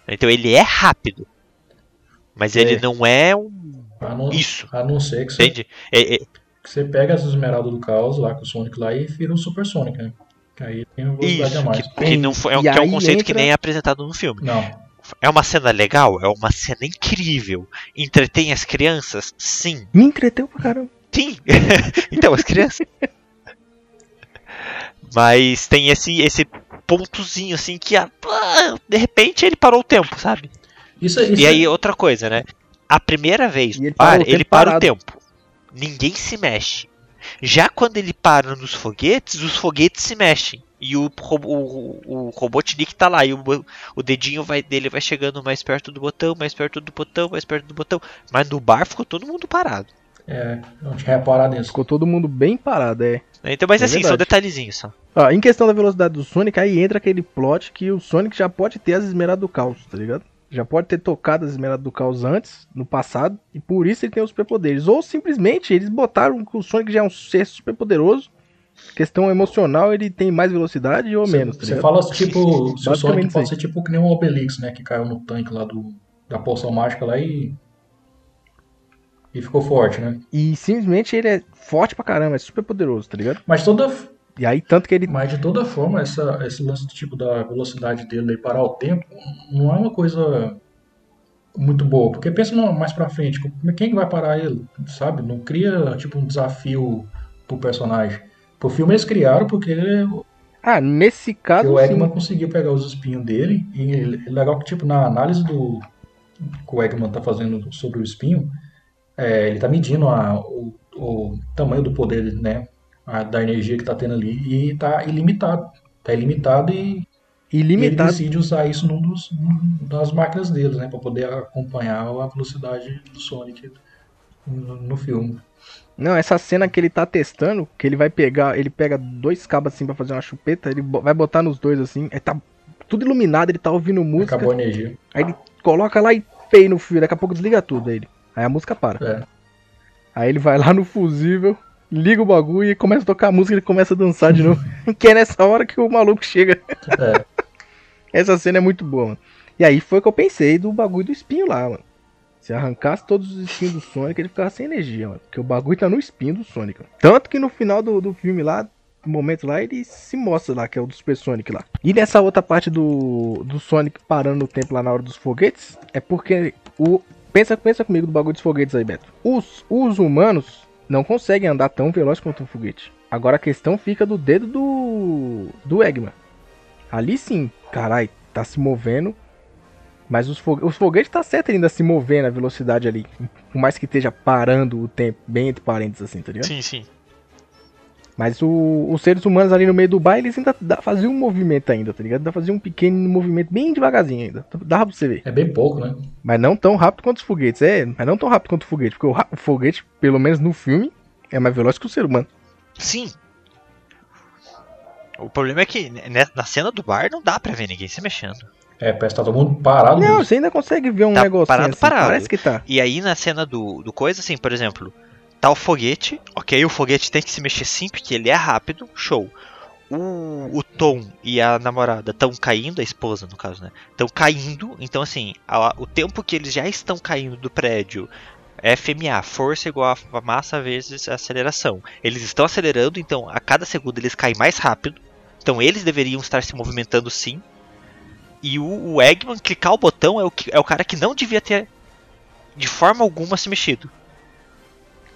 Então ele é rápido. Mas ele É. não é um. A não, Isso. a não ser que você, Entende? É- é- que você pega as esmeraldas do caos lá com o Sonic lá e vira um Super Sonic, né? Que aí tem uma velocidade a isso. mais. Que, que não foi, é, que é um conceito que entra- nem é apresentado no filme. Não. É uma cena legal? É uma cena incrível. Entretém as crianças? Sim. Me entreteu pra caramba. Sim. então, as crianças. Mas tem esse, esse pontozinho assim que ah, de repente ele parou o tempo, sabe? Isso, isso E aí outra coisa, né? A primeira vez E ele para, parou o tempo ele para o tempo. Ninguém se mexe. Já quando ele para nos foguetes, os foguetes se mexem. E o, o, o Robotnik tá lá. E o, o dedinho vai, dele vai chegando mais perto do botão, mais perto do botão, mais perto do botão. Mas no bar ficou todo mundo parado. É, não tinha reparado nisso. Ficou todo mundo bem parado, é. Então, mas É assim, são verdade. detalhezinhos só. Ó, em questão da velocidade do Sonic, aí entra aquele plot que o Sonic já pode ter as esmeradas do caos, tá ligado? Já pode ter tocado as esmeradas do caos antes, no passado, e por isso ele tem os superpoderes. Ou simplesmente eles botaram que o Sonic já é um ser super poderoso. Questão emocional, ele tem mais velocidade ou Você- menos, tá Você ligado? fala tipo, se o Sonic pode ser tipo que nem um Obelix, né? Que caiu no tanque lá do, da poção mágica lá e. E ficou forte, né? E simplesmente ele é forte pra caramba, é super poderoso, tá ligado? Mas toda. E aí, tanto que ele. Mas de toda forma, essa, esse lance tipo da velocidade dele aí parar o tempo não é uma coisa muito boa. Porque pensa no- mais pra frente, como- quem que vai parar ele, sabe? Não cria tipo um desafio pro personagem. Pro filme eles criaram porque Ah, nesse caso, o Eggman sim. conseguiu pegar os espinhos dele e é legal que tipo na análise do que o Eggman tá fazendo sobre o espinho, é, ele tá medindo a- o, o tamanho do poder, né, a- da energia que tá tendo ali e tá ilimitado. Tá ilimitado e ele Ilimitado. decide usar isso num dos, num das máquinas deles, né? Pra poder acompanhar a velocidade do Sonic no, no filme. Não, essa cena que ele tá testando, que ele vai pegar, ele pega dois cabos assim pra fazer uma chupeta, ele vai botar nos dois assim, aí tá tudo iluminado, ele tá ouvindo música, Acabou a energia. aí ele coloca lá e pei no fio, daqui a pouco desliga tudo aí ele. Aí a música para. É. Aí ele vai lá no fusível, liga o bagulho e começa a tocar a música e ele começa a dançar de novo. que é nessa hora que o maluco chega. É. Essa cena é muito boa, mano. E aí foi que eu pensei do bagulho do espinho lá, mano. Se arrancasse todos os espinhos do Sonic, ele ficava sem energia, mano. Porque o bagulho tá no espinho do Sonic. mano. Tanto que no final do, do filme lá, no momento lá, ele se mostra lá, que é o do Super Sonic lá. E nessa outra parte do, do Sonic parando no tempo lá na hora dos foguetes, é porque o. Pensa, pensa comigo do bagulho dos foguetes aí, Beto. Os, os humanos não conseguem andar tão veloz quanto um foguete. Agora a questão fica do dedo do. do Eggman. Ali sim, carai, tá se movendo. Mas os, fogue os foguetes tá certo ainda se mover na velocidade ali. Por mais que esteja parando o tempo, bem entre parênteses assim, tá ligado? Sim, sim. Mas o- os seres humanos ali no meio do baile, eles ainda dá, faziam um movimento ainda, tá ligado? Dá pra fazer um pequeno movimento bem devagarzinho ainda. Dá pra você ver. É bem pouco, né? Mas não tão rápido quanto os foguetes. É, mas não tão rápido quanto o foguete. Porque o, o foguete, pelo menos no filme, é mais veloz que o ser humano. Sim. O problema é que na cena do bar não dá pra ver ninguém se mexendo. É, parece que tá todo mundo parado. Não, mesmo. você ainda consegue ver um Tá negocinho parado, assim. parado. Parece que tá. E aí na cena do, do coisa, assim, por exemplo, tá o foguete, ok, o foguete tem que se mexer sim, porque ele é rápido, show. O, o Tom e a namorada estão caindo, a esposa no caso, né? Estão caindo, então assim, a- o tempo que eles já estão caindo do prédio é FMA, força igual a, a massa vezes a aceleração. Eles estão acelerando, então a cada segundo eles caem mais rápido. Então eles deveriam estar se movimentando sim. E o, o Eggman clicar o botão é o, é o cara que não devia ter de forma alguma se mexido.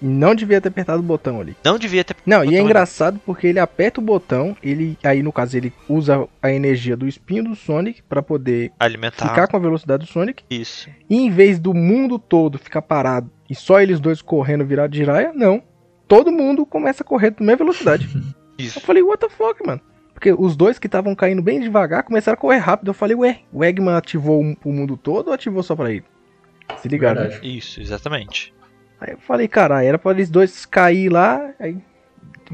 Não devia ter apertado o botão ali. Não devia ter. Não, e é engraçado porque ele aperta o botão, ele aí no caso ele usa a energia do espinho do Sonic pra poder alimentar. ficar com a velocidade do Sonic. Isso. E em vez do mundo todo ficar parado e só eles dois correndo virado de raia, não. Todo mundo começa a correr na mesma velocidade. Isso. Eu falei, what the fuck, mano? Porque os dois que estavam caindo bem devagar começaram a correr rápido. Eu falei, ué, o Eggman ativou o mundo todo ou ativou só pra ele? Se ligaram? né? Isso, exatamente. Aí eu falei, cara, era pra eles dois cair lá, aí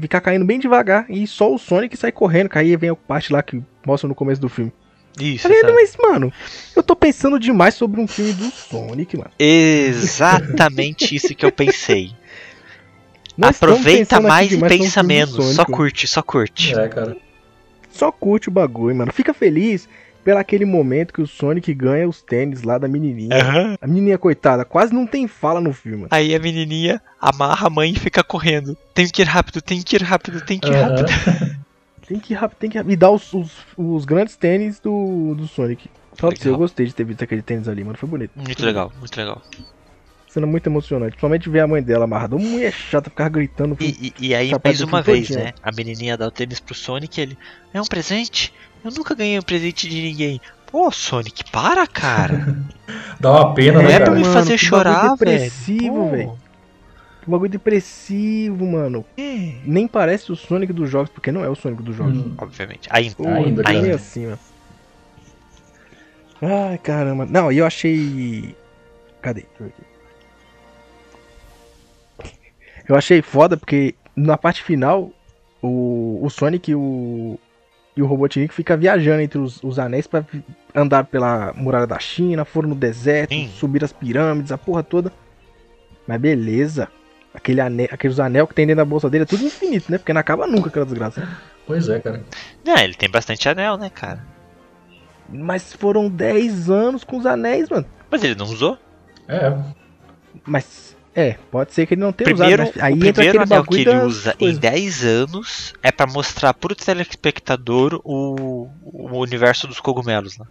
ficar caindo bem devagar e só o Sonic sair correndo. Que aí vem a parte lá que mostra no começo do filme. Isso. Falei, sabe? mas mano, eu tô pensando demais sobre um filme do Sonic, mano. Exatamente isso que eu pensei. Nós Aproveita mais e pensa menos. Sonic, Só curte, só curte. É, cara. Só curte o bagulho, mano. Fica feliz pelo aquele momento que o Sonic ganha os tênis lá da menininha. Aham. A menininha, coitada, quase não tem fala no filme. mano. Aí a menininha amarra a mãe e fica correndo. Tem que ir rápido, tem que ir rápido, tem que ir rápido. Aham. Tem que ir rápido, tem que ir rápido. E dá os, os, os grandes tênis do, do Sonic. Fala pra você, eu gostei de ter visto aquele tênis ali, mano. Foi bonito. Muito legal, muito legal. Cena muito emocionante. Principalmente ver a mãe dela amarrada. Uma mulher chata, ficar gritando. E, e- e aí, mais uma vez, todinho. né? A menininha dá o tênis pro Sonic e ele. É um presente? Eu nunca ganhei um presente de ninguém. Pô, Sonic, para, cara. Dá uma pena, Não né, é pra me mano, fazer que chorar, bagulho velho. depressivo, velho. Que bagulho depressivo, mano. É, Nem parece o Sonic dos jogos, porque não é o Sonic dos jogos. Hum. Obviamente. Ainda. Pô, Ainda, bem cara. assim, mano. Ai, caramba. Não, e eu achei. Cadê? Deixa eu ver aqui. Eu achei foda porque na parte final o, o Sonic e o, e o Robotnik fica viajando entre os, os anéis pra vi- andar pela muralha da China, foram no deserto, Sim. subir as pirâmides, a porra toda. Mas beleza. Aquele anel, aqueles anel que tem dentro da bolsa dele é tudo infinito, né? Porque não acaba nunca aquela desgraça. Pois é, cara. Não, ele tem bastante anel, né, cara? Mas foram 10 anos com os anéis, mano. Mas ele não usou. É. Mas, é, pode ser que ele não tenha Primeiro, usado. Mas aí o entra primeiro anel que ele usa em coisas. 10 anos é pra mostrar pro telespectador o, o universo dos cogumelos, né?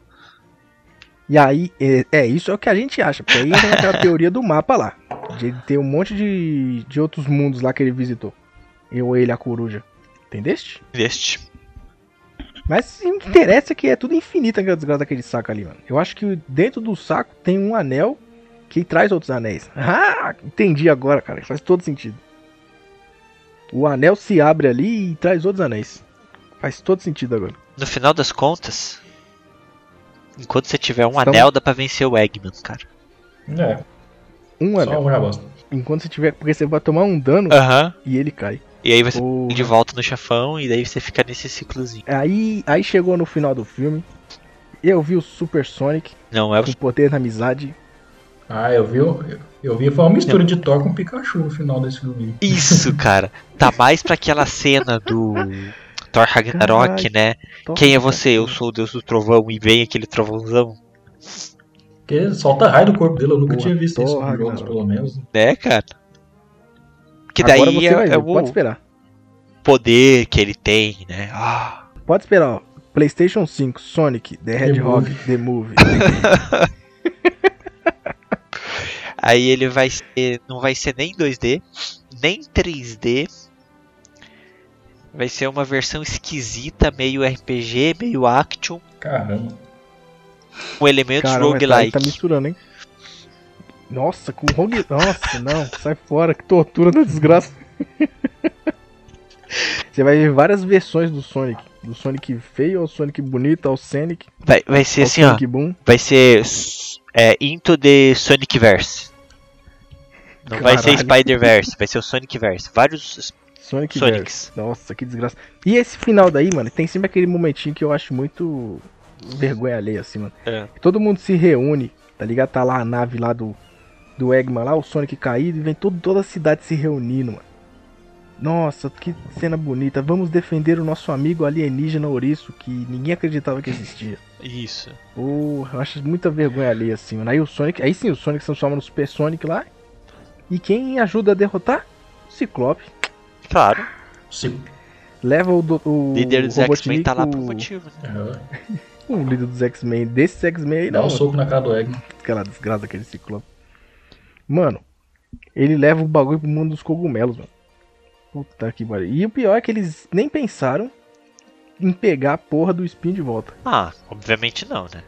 E aí, é, é, isso é o que a gente acha. Porque aí entra naquela teoria do mapa lá. De ele ter um monte de, de outros mundos lá que ele visitou. Eu, ele, a coruja. Entendeste? Deste. Mas o que interessa é que é tudo infinito aquela desgraça daquele saco ali, mano. Eu acho que dentro do saco tem um anel que traz outros anéis. Ah, entendi agora, cara. Faz todo sentido. O anel se abre ali e traz outros anéis. Faz todo sentido agora. No final das contas, enquanto você tiver um Então- anel, dá pra vencer o Eggman, cara. É, Um só anel. Enquanto você tiver. Porque você vai tomar um dano Aham. e ele cai. E aí você de volta no chafão e daí você fica nesse ciclozinho. Aí, aí chegou no final do filme. Eu vi o Super Sonic Não, é o com poder da amizade. Ah, eu vi, eu, eu vi foi uma mistura de Thor com Pikachu no final desse filme. Isso, cara. Tá mais pra aquela cena do Thor Ragnarok, Caralho. né? Top, Quem é você? Eu sou o deus do trovão e vem aquele trovãozão. Porque solta raio do corpo dele, eu nunca Boa, tinha visto isso Thor nos jogos, Ragnarok. pelo menos. Né, cara? Que daí Agora você é, vai ver, é pode o esperar. poder que ele tem, né? Ah, Pode esperar, ó. PlayStation 5, Sonic, The Hedgehog, The Movie. Aí ele vai ser. Não vai ser nem 2D, nem 3D. Vai ser uma versão esquisita, meio RPG, meio action, Caramba. com elementos Caramba, tá, roguelike. tá misturando, hein? Nossa, com rogue... Nossa, não. Sai fora, que tortura da desgraça. Você vai ver várias versões do Sonic. Do Sonic feio ao Sonic bonito, ao Sonic, Vai, vai ser assim, ó. Sonic Boom. Vai ser é, Into the Sonic Verse. Não vai ser. Spider-Verse, vai ser o Sonic Verse. Vários Sonic Sonics. Verse. Nossa, que desgraça. E esse final daí, mano, tem sempre aquele momentinho que eu acho muito vergonha alheia, assim, mano. É. Todo mundo se reúne, tá ligado? Tá lá a nave lá do, do Eggman lá, o Sonic caído, e vem todo, toda a cidade se reunindo, mano. Nossa, que cena bonita. Vamos defender o nosso amigo alienígena ouriço, que ninguém acreditava que existia. Isso. Porra, eu acho muita vergonha ali, assim, mano. Aí o Sonic, aí sim, o Sonic se transforma no Super Sonic lá. E quem ajuda a derrotar? Ciclope. Claro. Se, Leva o, do, o líder dos X-Men tá lá por o- motivo, né? é, O líder dos X-Men, desses X-Men aí dá não. um mano. soco na cara do Eggman. Aquela desgraça daquele Ciclope. Mano, ele leva o bagulho pro mundo dos cogumelos, mano. Puta que pariu. E o pior é que eles nem pensaram em pegar a porra do espinho de volta. Ah, obviamente não, né?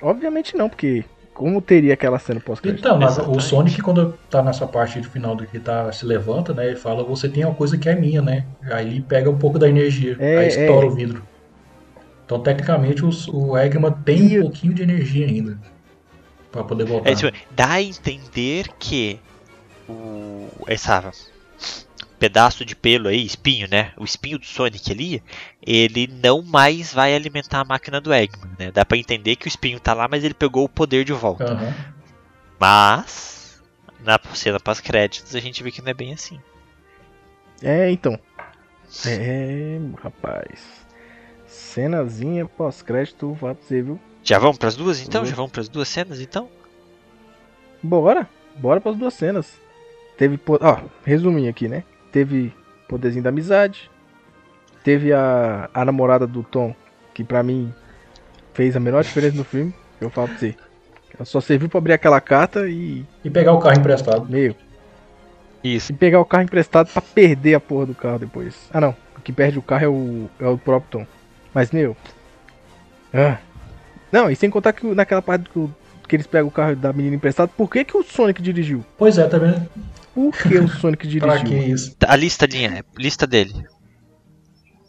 Obviamente não, porque como teria aquela cena pós-crédito? Então, mas o. Sonic, quando tá nessa parte do final do que tá, se levanta, né? Ele fala, você tem uma coisa que é minha, né? Aí ele pega um pouco da energia, É, aí estoura é. o vidro. Então, tecnicamente, o, o Eggman tem E- um pouquinho de energia ainda. Pra poder voltar. É, tipo, dá a entender que o essa pedaço de pelo aí, espinho, né? O espinho do Sonic ali, ele não mais vai alimentar a máquina do Eggman, né? Dá pra entender que o espinho tá lá, mas ele pegou o poder de volta. Aham. Mas na cena pós-créditos a gente vê que não é bem assim. É, então. É, rapaz. Cenazinha pós-crédito, falar pra você, viu? Já vamos pras duas então? Uhum. Já vamos pras duas cenas então? Bora, bora pras duas cenas. Teve, ó, resuminho aqui, né? Teve poderzinho da amizade. Teve a, a namorada do Tom, que pra mim fez a menor diferença no filme. Eu falo pra você. Ela só serviu pra abrir aquela carta e. E pegar o carro emprestado. Meu. Isso. E pegar o carro emprestado pra perder a porra do carro depois. Ah não. O que perde o carro é o, é o próprio Tom. Mas, meu. Ah. Não, e sem contar que naquela parte que, o- que eles pegam o carro da menina emprestado, por que, que o Sonic dirigiu? Pois é, tá vendo? Por que o Sonic Pra dirigiu? que isso? A lista linha, lista dele.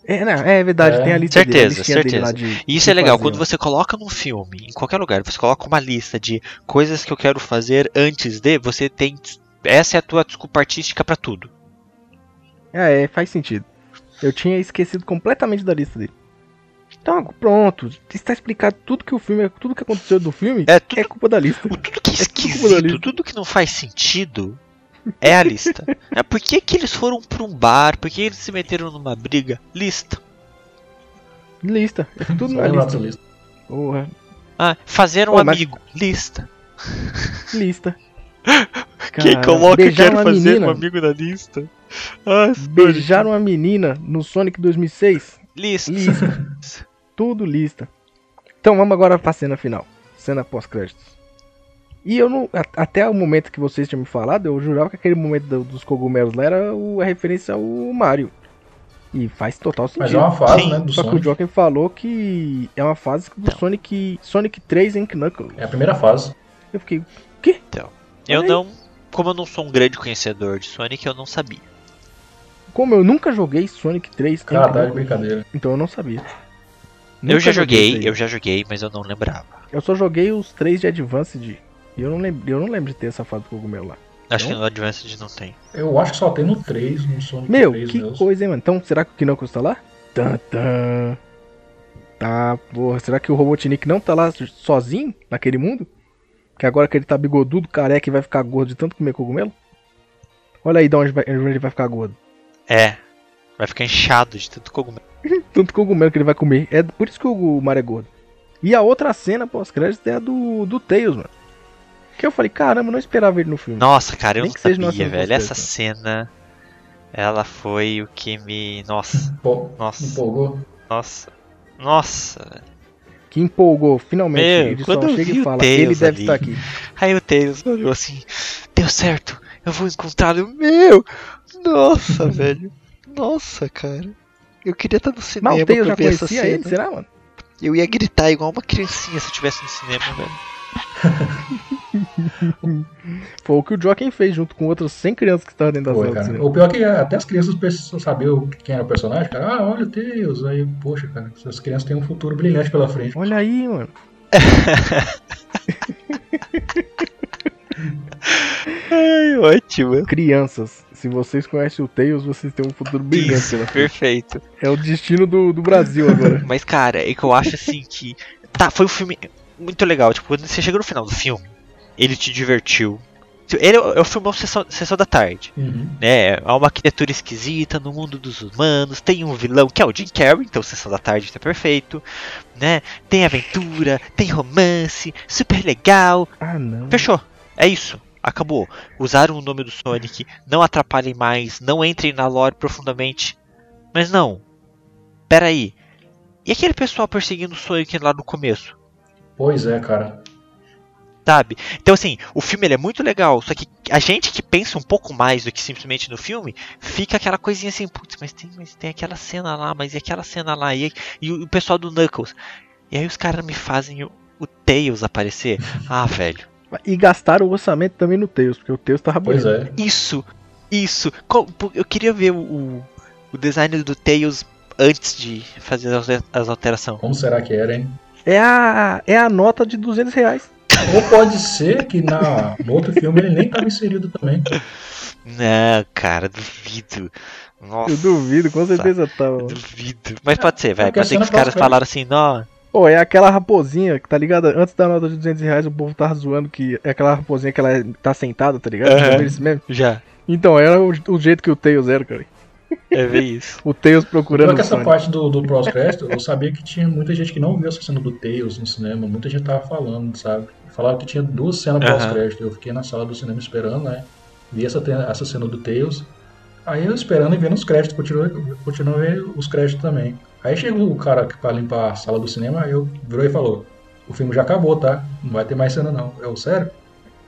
É, não, é verdade, É. tem a lista dele, a Certeza, dele certeza. de- E isso de é legal, fazer, quando você coloca num filme, em qualquer lugar, você coloca uma lista de coisas que eu quero fazer antes de, você tem. Essa é a tua desculpa artística pra tudo. É, é, faz sentido. Eu tinha esquecido completamente da lista dele. Então, pronto. Está explicado tudo que o filme, tudo que aconteceu do filme É tudo, é culpa da lista. o- tudo que é é esquisito, lista. tudo que não faz sentido é a lista. é, por que, que eles foram pra um bar? Por que eles se meteram numa briga? Lista. Lista. É tudo na lista. lista. Porra. Ah, fazer um Pô, mas- amigo. Lista. Lista. Quem Cara, coloca beijar quero fazer menina, um amigo na lista? Ah, Beijar uma menina no Sonic 2006? lista. Lista. Tudo lista. Então vamos agora pra cena final. Cena pós-créditos. E eu não. Até o momento que vocês tinham me falado, eu jurava que aquele momento do- dos cogumelos lá era o- a referência ao Mario. E faz total sentido. Mas é uma fase, Sim. né, do Só que o Sonic. Joker falou que é uma fase do Então. Sonic. Sonic 3 em Knuckles. É a primeira fase. Eu fiquei. Eu Olha aí. não. Como eu não sou um grande conhecedor de Sonic, eu não sabia. Como eu nunca joguei Sonic 3 em Cara, tá de Knuckles, brincadeira. então eu não sabia. Eu Nunca já isso joguei, eu já joguei, mas eu não lembrava. Eu só joguei os três de Advanced e eu não lembro, eu não lembro de ter essa fase do cogumelo lá. Acho Não? que no Advanced não tem. Eu acho que só tem no 3, no Sonic Meu, 3 que mesmo. coisa, hein, mano? Então, será que o Knuckles tá lá? Tan, tan. Tá, porra. Será que o Robotnik não tá lá sozinho naquele mundo? Que agora que ele tá bigodudo, careca e vai ficar gordo de tanto comer cogumelo? Olha aí de onde, vai, onde ele vai ficar gordo. É. Vai ficar inchado de tanto cogumelo. Tanto cogumelo que ele vai comer. É por isso que o Mario é gordo. E a outra cena pós-crédito é a do, do Tails, mano. Que eu falei, caramba, eu não esperava ele no filme. Nossa, cara, eu Nem não sabia, velho. Essa cena. Ela foi o que me. Nossa, Pô, nossa, empolgou? nossa. Nossa, velho. Que empolgou, finalmente. Meu, ele só quando eu chega vi e o fala, Tails ele deve ali. estar aqui. Aí o Tails olhou assim, deu certo, eu vou encontrá-lo. Meu! Nossa, velho. Nossa, cara. Eu queria estar no cinema Mas o Tails já pra ver essa cena. ele, será, mano? Eu ia gritar igual uma criancinha se eu estivesse no cinema, velho. Foi o que o Joaquim fez junto com outras 100 crianças que estavam dentro da Foi, sala cara. cinema. O pior é que até as crianças precisam saber o- quem era o personagem, cara. Ah, olha o Tails. Aí, poxa, cara, essas crianças têm um futuro brilhante pela frente. Olha aí, mano. Ai, ótimo. Crianças, se vocês conhecem o Tails, vocês têm um futuro brilhante Isso, perfeito. É o destino do, do Brasil agora. Mas, cara, é que eu acho assim que. Tá, foi um filme muito legal. Tipo, quando você chega no final do filme, ele te divertiu. Ele é o é o filme sessão, sessão da tarde. Uhum. né? Há uma criatura esquisita no mundo dos humanos, tem um vilão que é o Jim Carrey, então Sessão da Tarde tá perfeito, né? Tem aventura, tem romance, super legal. Ah, não. Fechou. É isso. Acabou. Usaram o nome do Sonic, não atrapalhem mais, não entrem na lore profundamente. Mas não. Pera aí. E aquele pessoal perseguindo o Sonic lá no começo? Pois é, cara. Sabe? Então, assim, o filme ele é muito legal, só que a gente que pensa um pouco mais do que simplesmente no filme, fica aquela coisinha assim, putz, mas tem, mas tem aquela cena lá, mas e aquela cena lá, e, e o, pessoal do Knuckles. E aí os caras me fazem o, o Tails aparecer. Ah, velho. E gastaram o orçamento também no Tails, porque o Tails tava Pois é. Isso, isso. Eu queria ver o, o, design do Tails antes de fazer as, as alterações. Como será que era, hein? É a, é a nota de 200 reais. Ou pode ser que na, no outro filme ele nem tava inserido também. Não, cara, duvido. Nossa. Eu duvido, com certeza tava. eu Duvido. Mas pode ser, vai. porque Pode ser que os caras falaram assim, não. Pô, é aquela raposinha, que tá ligado? Antes da nota de 200 reais, o povo tava zoando que é aquela raposinha que ela é- tá sentada, tá ligado? Mesmo? Já. Então, era o, o jeito que o Tails era, cara. É ver isso. O Tails procurando Pior o que essa parte do, do pós-crédito, eu sabia que tinha muita gente que não viu essa cena do Tails no cinema. Muita gente tava falando, sabe? Falaram que tinha duas cenas Aham. pós-crédito. Eu fiquei na sala do cinema esperando, né? Vi essa, essa cena do Tails. Aí eu esperando e vendo os créditos, continuei, continuei vendo os créditos também. Aí chegou o cara que pra limpar a sala do cinema, aí eu virou e falou: O filme já acabou, tá? Não vai ter mais cena não. Eu, sério?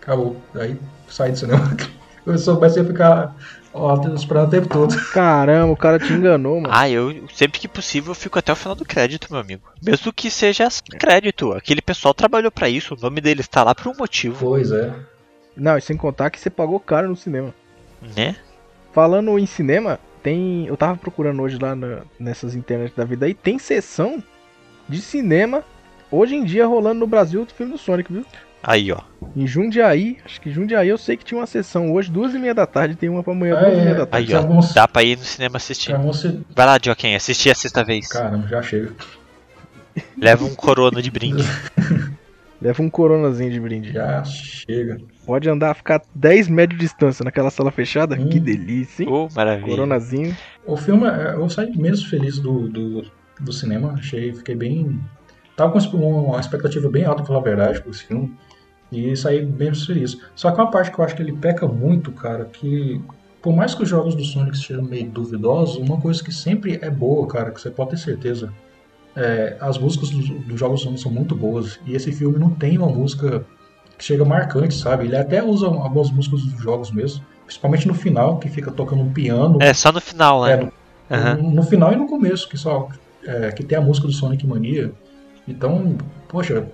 Acabou. Aí saí do cinema. Eu soubesse ia ficar ó, esperando o tempo todo. Caramba, o cara te enganou, mano. Ah, eu sempre que possível eu fico até o final do crédito, meu amigo. Mesmo que seja crédito. Aquele pessoal trabalhou pra isso, o nome deles tá lá por um motivo, Pois é. Não, e sem contar que você pagou caro no cinema. né? Falando em cinema, tem. Eu tava procurando hoje lá na- nessas internet da vida aí, tem sessão de cinema hoje em dia rolando no Brasil do filme do Sonic, viu? Aí, ó. Em Jundiaí, acho que Jundiaí eu sei que tinha uma sessão hoje, duas e meia da tarde, tem uma pra amanhã, Ah, duas e meia da tarde. Aí, ó. Dá pra ir no cinema assistir. Você. Vai lá, Joaquim, assistir a sexta vez. Caramba, já chega. Leva um corona de brinde. Leva um coronazinho de brinde. Já chega. Pode andar, ficar 10 metros de distância naquela sala fechada. Hum. Que delícia, hein? Oh, maravilha. Coronazinho. O filme, é, eu saí menos feliz do, do, do cinema. Achei, fiquei bem. Tava com uma expectativa bem alta, pra falar a verdade, com esse filme. E saí menos feliz. Só que uma parte que eu acho que ele peca muito, cara, que. Por mais que os jogos do Sonic sejam meio duvidosos, uma coisa que sempre é boa, cara, que você pode ter certeza. É, as músicas dos, dos jogos do Sonic são muito boas. E esse filme não tem uma música que chega marcante, sabe? Ele até usa algumas músicas dos jogos mesmo. Principalmente no final, que fica tocando um piano. É, só no final, né? É, no, no, no final e no começo, que só é, que tem a música do Sonic Mania. Então, poxa,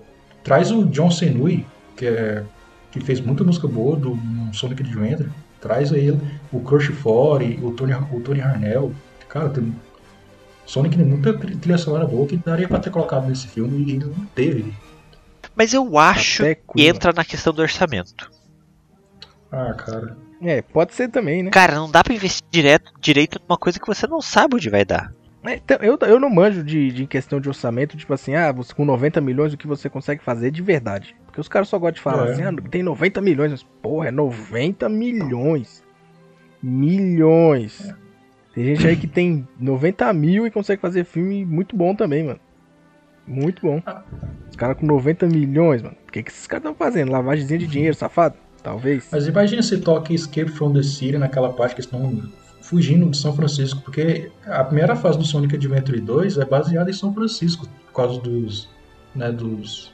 traz o John Senui, que é que fez muita música boa do Sonic Adventure. Traz ele, o Crush Fore, o Tony, o Tony Harnell. Cara, tem. Sonic tem muita tri- trilha sonora boa que daria pra ter colocado nesse filme e não teve. Mas eu acho que entra na questão do orçamento. Ah, cara. É, pode ser também, né? Cara, não dá pra investir direto, direito numa coisa que você não sabe onde vai dar. É, então, eu, eu não manjo de, de questão de orçamento, tipo assim, ah, você com 90 milhões o que você consegue fazer de verdade. Porque os caras só gostam de falar É. assim, ah, tem 90 milhões, mas porra, é 90 milhões. Milhões. Tem gente aí que tem 90 mil e consegue fazer filme muito bom também, mano. Muito bom. Os caras com 90 milhões, mano. O que, que esses caras estão fazendo? Lavagemzinha de dinheiro, safado? Talvez. Mas imagina se toca Escape from the City naquela parte que eles estão fugindo de São Francisco, porque a primeira fase do Sonic Adventure 2 é baseada em São Francisco, por causa dos, né, dos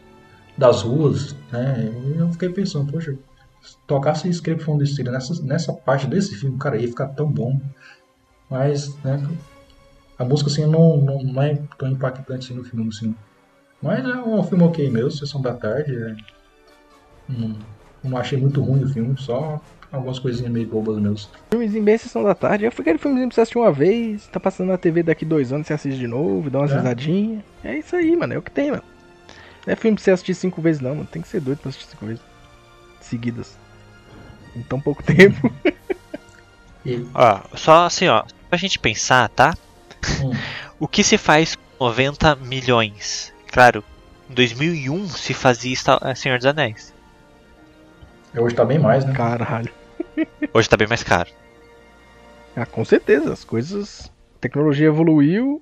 das ruas, né? Eu fiquei pensando, poxa, se tocasse Escape from the City nessa, nessa parte desse filme, cara, ia ficar tão bom. Mas, né, a música assim não, não, não é tão impactante assim, no filme, assim. Mas é um filme ok mesmo, Sessão da Tarde, é, não, não achei muito ruim o filme, só algumas coisinhas meio bobas mesmo. Filmezinho bem sessão da tarde. Eu fui aquele filmezinho pra você assistir uma vez, tá passando na TV daqui dois anos, você assiste de novo, dá umas É. risadinhas. É isso aí, mano. É o que tem, mano. Não é filme pra você assistir cinco vezes, não, mano. Tem que ser doido pra assistir cinco vezes. Seguidas. Em tão pouco tempo. Ó, só assim, ó, pra gente pensar, tá? hum, O que se faz com 90 milhões? Claro, em 2001 se fazia eh, Senhor dos Anéis. hoje tá bem mais, né? Caralho. Hoje tá bem mais caro. Ah, com certeza. As coisas. A tecnologia evoluiu,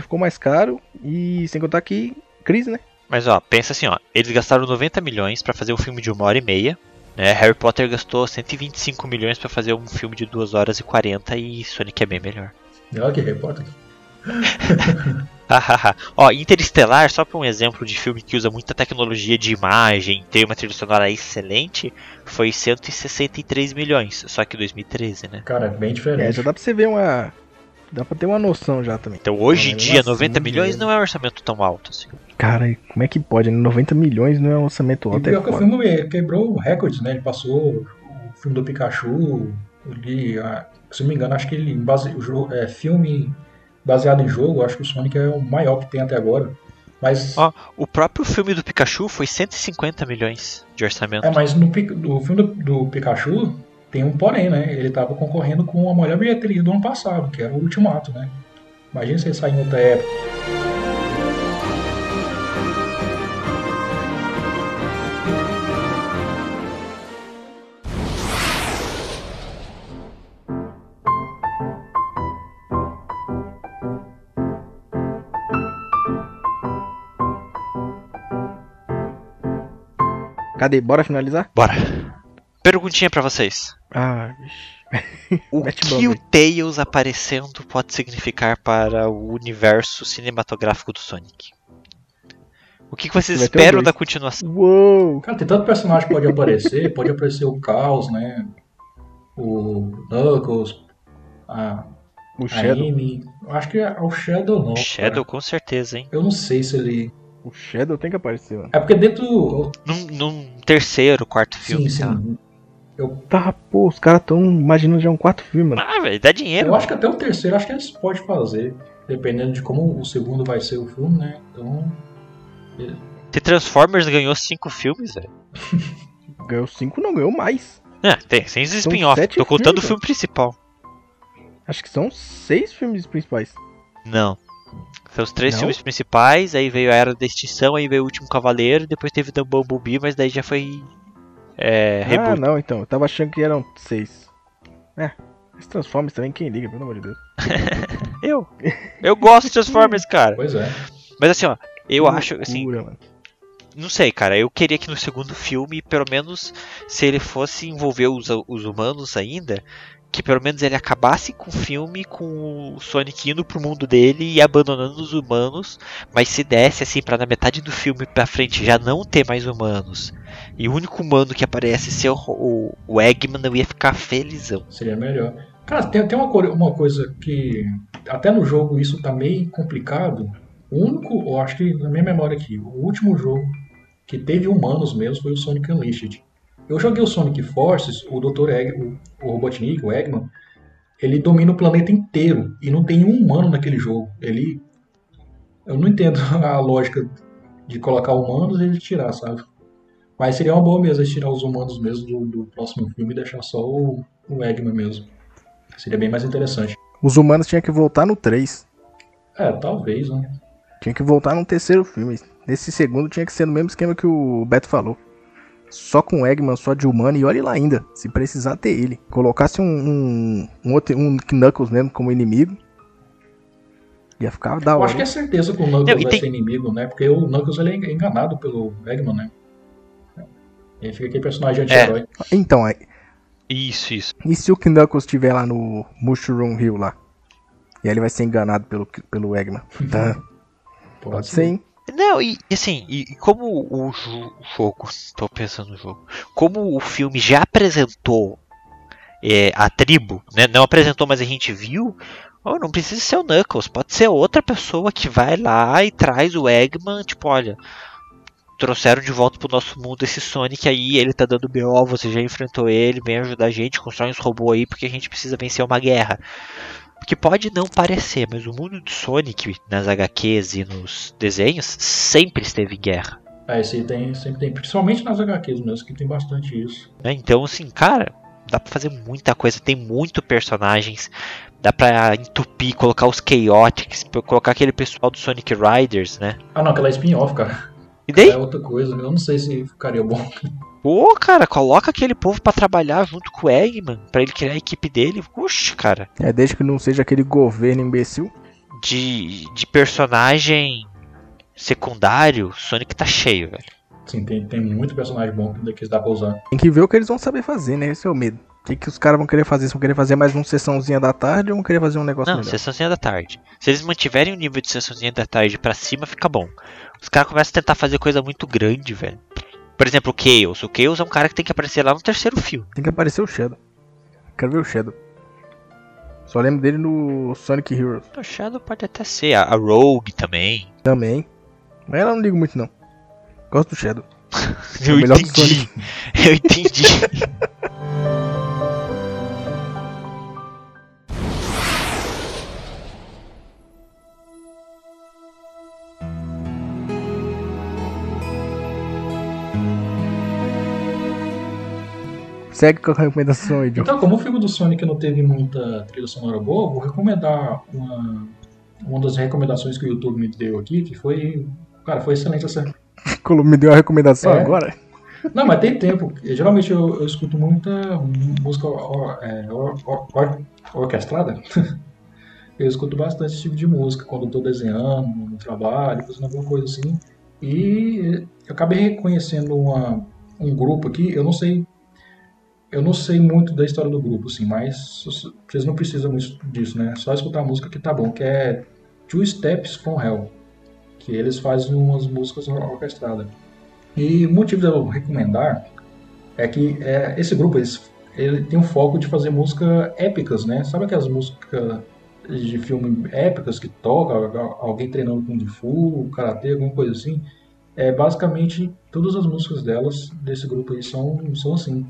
ficou mais caro. E sem contar que. Crise, né? Mas ó, pensa assim, ó, eles gastaram 90 milhões pra fazer um filme de uma hora e meia. Né? Harry Potter gastou 125 milhões pra fazer um filme de 2 horas e 40 e Sonic é bem melhor. Olha que repórter. Hahaha. Ó, Interestelar, só pra um exemplo de filme que usa muita tecnologia de imagem, tem uma trilha sonora excelente, foi 163 milhões, só que 2013, né? Cara, é bem É, diferente. já dá pra você ver uma. Dá pra ter uma noção já também. Então hoje em Mas dia, mesmo 90 assim, milhões é. não é um orçamento tão alto assim. Cara, como é que pode? né? 90 milhões não é um orçamento E alto. É pior que o filme quebrou recordes, né? Ele passou o filme do Pikachu, ele, ah, se não me engano, acho que ele base, o jogo, é, filme baseado em jogo, acho que o Sonic é o maior que tem até agora. Mas, Ó, o próprio filme do Pikachu foi 150 milhões de orçamento. é, mas no, no filme do, do Pikachu tem um porém, né? Ele tava concorrendo com a melhor bilheteria do ano passado, que era o Ultimato, né? Imagina se ele sair em outra época. Cadê? Bora finalizar? Bora. Perguntinha pra vocês. Ah. O que o. Tails aparecendo pode significar para o universo cinematográfico do Sonic? O que, que vocês o esperam da continuação? Uou! Cara, tem tanto personagem que pode aparecer. pode aparecer o Caos, né? O Knuckles, a, O a Shadow. Amy. Eu Acho que é o Shadow não. Shadow, cara. com certeza, hein? Eu não sei se ele. O Shadow tem que aparecer, mano. É porque dentro. Num, num terceiro, quarto filme, Sim, sei lá. Eu, Tá, pô, os caras tão imaginando já um quarto filme, mano. Ah, velho, dá dinheiro. eu acho que até o terceiro, acho que eles podem fazer. Dependendo de como o segundo vai ser o filme, né? Então. Se Transformers ganhou cinco filmes, velho. Ganhou 5, não ganhou mais. É, tem, sem os spin-off. Tô contando o filme principal. Acho que são seis filmes principais. Não. São os três Não? filmes principais, aí veio a Era da Extinção, aí veio o Último Cavaleiro, depois teve The Bumblebee, mas daí já foi. É. Ah, Reboot. não, então. Eu tava achando que eram seis. É. Os Transformers também, quem liga, pelo amor de Deus. Eu. Eu gosto de Transformers, cara. Pois é. Mas assim, ó, eu Que acho, assim, loucura, mano. não sei, cara, eu queria que no segundo filme, pelo menos, se ele fosse envolver os, os humanos ainda, que pelo menos ele acabasse com o filme com o Sonic indo pro mundo dele e abandonando os humanos, mas se desse assim pra na metade do filme pra frente já não ter mais humanos. E o único humano que aparece ser o, o, Eggman, eu ia ficar felizão. Seria melhor. Cara, tem, uma, uma coisa que. Até no jogo isso tá meio complicado. O único, eu acho que na minha memória aqui, o último jogo que teve humanos mesmo foi o Sonic Unleashed. Eu joguei o Sonic Forces, o Dr. Egg, o, o Robotnik, o Eggman, ele domina o planeta inteiro e não tem um humano naquele jogo. Ele. Eu não entendo a lógica de colocar humanos e de tirar, sabe? Mas seria uma boa mesmo tirar os humanos mesmo do, do próximo filme e deixar só o, o Eggman mesmo. Seria bem mais interessante. Os humanos tinham que voltar no 3. É, talvez, né? Tinha que voltar no terceiro filme. Nesse segundo tinha que ser no mesmo esquema que o Beto falou. Só com o Eggman, só de humano, e olhe lá ainda, se precisar ter ele. Colocasse um, um, um, outro, um Knuckles mesmo como inimigo. Ia ficar da hora. Eu acho que é certeza que o Knuckles Não, vai tem... ser inimigo, né? Porque o Knuckles ele é enganado pelo Eggman, né? Ele fica aquele personagem anti-herói. É. Então, aí. Isso, isso. E se o Knuckles estiver lá no Mushroom Hill lá? E aí ele vai ser enganado pelo, pelo Eggman. Tá. Pode, Pode ser, hein? Não, e assim, e, como o jogo, tô pensando no jogo, como o filme já apresentou é, a tribo, né, não apresentou, mas a gente viu, oh, não precisa ser o Knuckles, pode ser outra pessoa que vai lá e traz o Eggman, tipo, olha, trouxeram de volta pro nosso mundo esse Sonic aí, ele tá dando BO, você já enfrentou ele, vem ajudar a gente, constrói uns robôs aí porque a gente precisa vencer uma guerra que pode não parecer, mas o mundo de Sonic nas HQs e nos desenhos sempre esteve em guerra. É, esse aí tem, sempre tem, principalmente nas HQs mesmo, que tem bastante isso. É, então, assim, cara, dá pra fazer muita coisa, tem muito personagens, dá pra entupir, colocar os Chaotix, colocar aquele pessoal do Sonic Riders, né? Ah não, aquela spin-off, cara. E daí? É outra coisa, eu não sei se ficaria bom. Pô, cara, coloca aquele povo para trabalhar junto com o Eggman, para ele criar a equipe dele. Puxa, cara. É, desde que não seja aquele governo imbecil. De, de personagem secundário, Sonic tá cheio, velho. Sim, tem, tem muito personagem bom que dá pra usar. Tem que ver o que eles vão saber fazer, né? Esse é o medo. O que, que os caras vão querer fazer? Se vão querer fazer mais uma sessãozinha da tarde ou vão querer fazer um negócio Não, melhor? sessãozinha da tarde. Se eles mantiverem o nível de sessãozinha da tarde pra cima, fica bom. Os caras começam a tentar fazer coisa muito grande, velho. Por exemplo, o Chaos. O Chaos é um cara que tem que aparecer lá no terceiro filme. Tem que aparecer o Shadow. Quero ver o Shadow. Só lembro dele no Sonic Heroes. O Shadow pode até ser. A Rogue também. Também. Mas ela não ligo muito não. Gosto do Shadow. Eu, é entendi. Eu entendi. Segue com a recomendação aí, John. Então, como o filme do Sonic não teve muita trilha sonora boa, vou recomendar uma, uma das recomendações que o YouTube me deu aqui, que foi. Cara, foi excelente essa. Me deu a recomendação é. agora? Não, mas tem tempo. Geralmente eu, eu escuto muita música or, é, or, or, orquestrada. eu escuto bastante esse tipo de música quando eu tô desenhando, no trabalho, fazendo alguma coisa assim. E eu acabei reconhecendo uma, um grupo aqui, eu não sei eu não sei muito da história do grupo, assim, mas vocês não precisam disso, né? Só escutar a música que tá bom, que é Two Steps from Hell, que eles fazem umas músicas orquestradas. E o motivo de eu recomendar é que é, esse grupo eles, ele tem um foco de fazer música épicas, né? Sabe aquelas músicas de filme épicas que toca alguém treinando com Fu, karatê, alguma coisa assim? É basicamente todas as músicas delas desse grupo aí são são assim.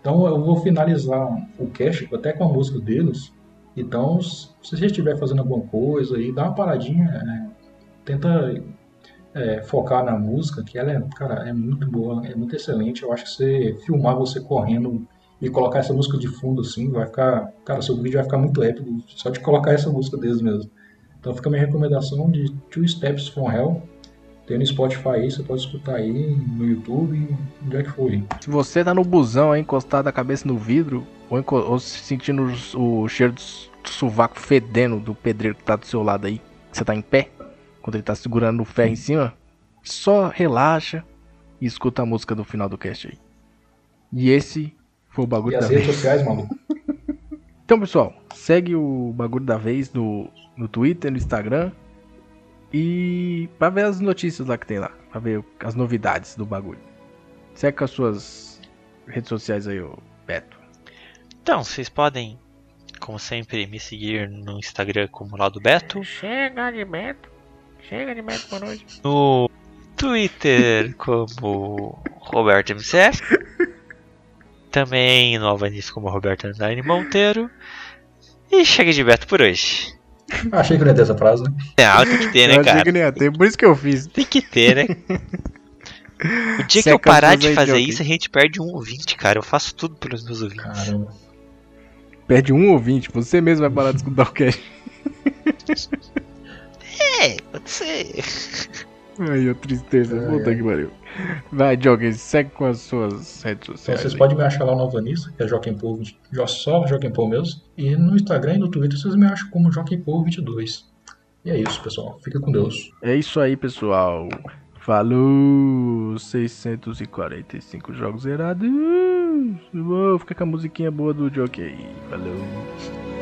Então eu vou finalizar o cast até com a música deles. Então, se você estiver fazendo alguma coisa aí, dá uma paradinha, é, tenta é, focar na música, que ela é, cara, é muito boa, é muito excelente. Eu acho que você filmar você correndo e colocar essa música de fundo assim, vai ficar, cara, seu vídeo vai ficar muito épico só de colocar essa música deles mesmo. Então fica a minha recomendação de Two Steps from Hell, tem no Spotify aí, você pode escutar aí no YouTube, onde é que for. Se você tá no busão aí, encostado a cabeça no vidro, ou, ou sentindo o, o cheiro do, sovaco fedendo do pedreiro que tá do seu lado aí, que você tá em pé, quando ele tá segurando o ferro em cima, só relaxa e escuta a música do final do cast aí. E esse foi o bagulho e da as redes sociais, maluco. então, pessoal, segue o bagulho da vez no, no Twitter, no Instagram e para ver as notícias lá que tem lá, para ver as novidades do bagulho. Segue com as suas redes sociais aí, ô Beto. Então, vocês podem, como sempre, me seguir no Instagram como Lado Beto. Chega de Beto. Chega de Beto por hoje. No Twitter como Roberto MCF. Também no Alvanis como Roberto Andrade Monteiro. E chega de Beto por hoje. Achei que não ia ter essa frase, né? Ah, tem que ter, Eu né, achei cara? que nem ia ter, por isso que eu fiz. Tem que ter, né? O dia que eu Seca parar de aí, fazer isso, a gente perde um ouvinte, cara. Eu faço tudo pelos meus ouvintes. Caramba. Perde um ouvinte, você mesmo vai parar de escutar o cast. É, pode ser. Ai, a tristeza, puta ai. que pariu. Vai, Joguem, segue com as suas redes Então, sociais. vocês aí. podem me achar lá no Alvanista, que é Joaquim Paul, 20 jo- só Joaquim Paul mesmo. E no Instagram e no Twitter vocês me acham como Joaquim Paul 22. E é isso, pessoal. Fica com Deus. É isso aí, pessoal. Falou! 645 jogos zerados. Vou ficar com a musiquinha boa do Jockey. Falou!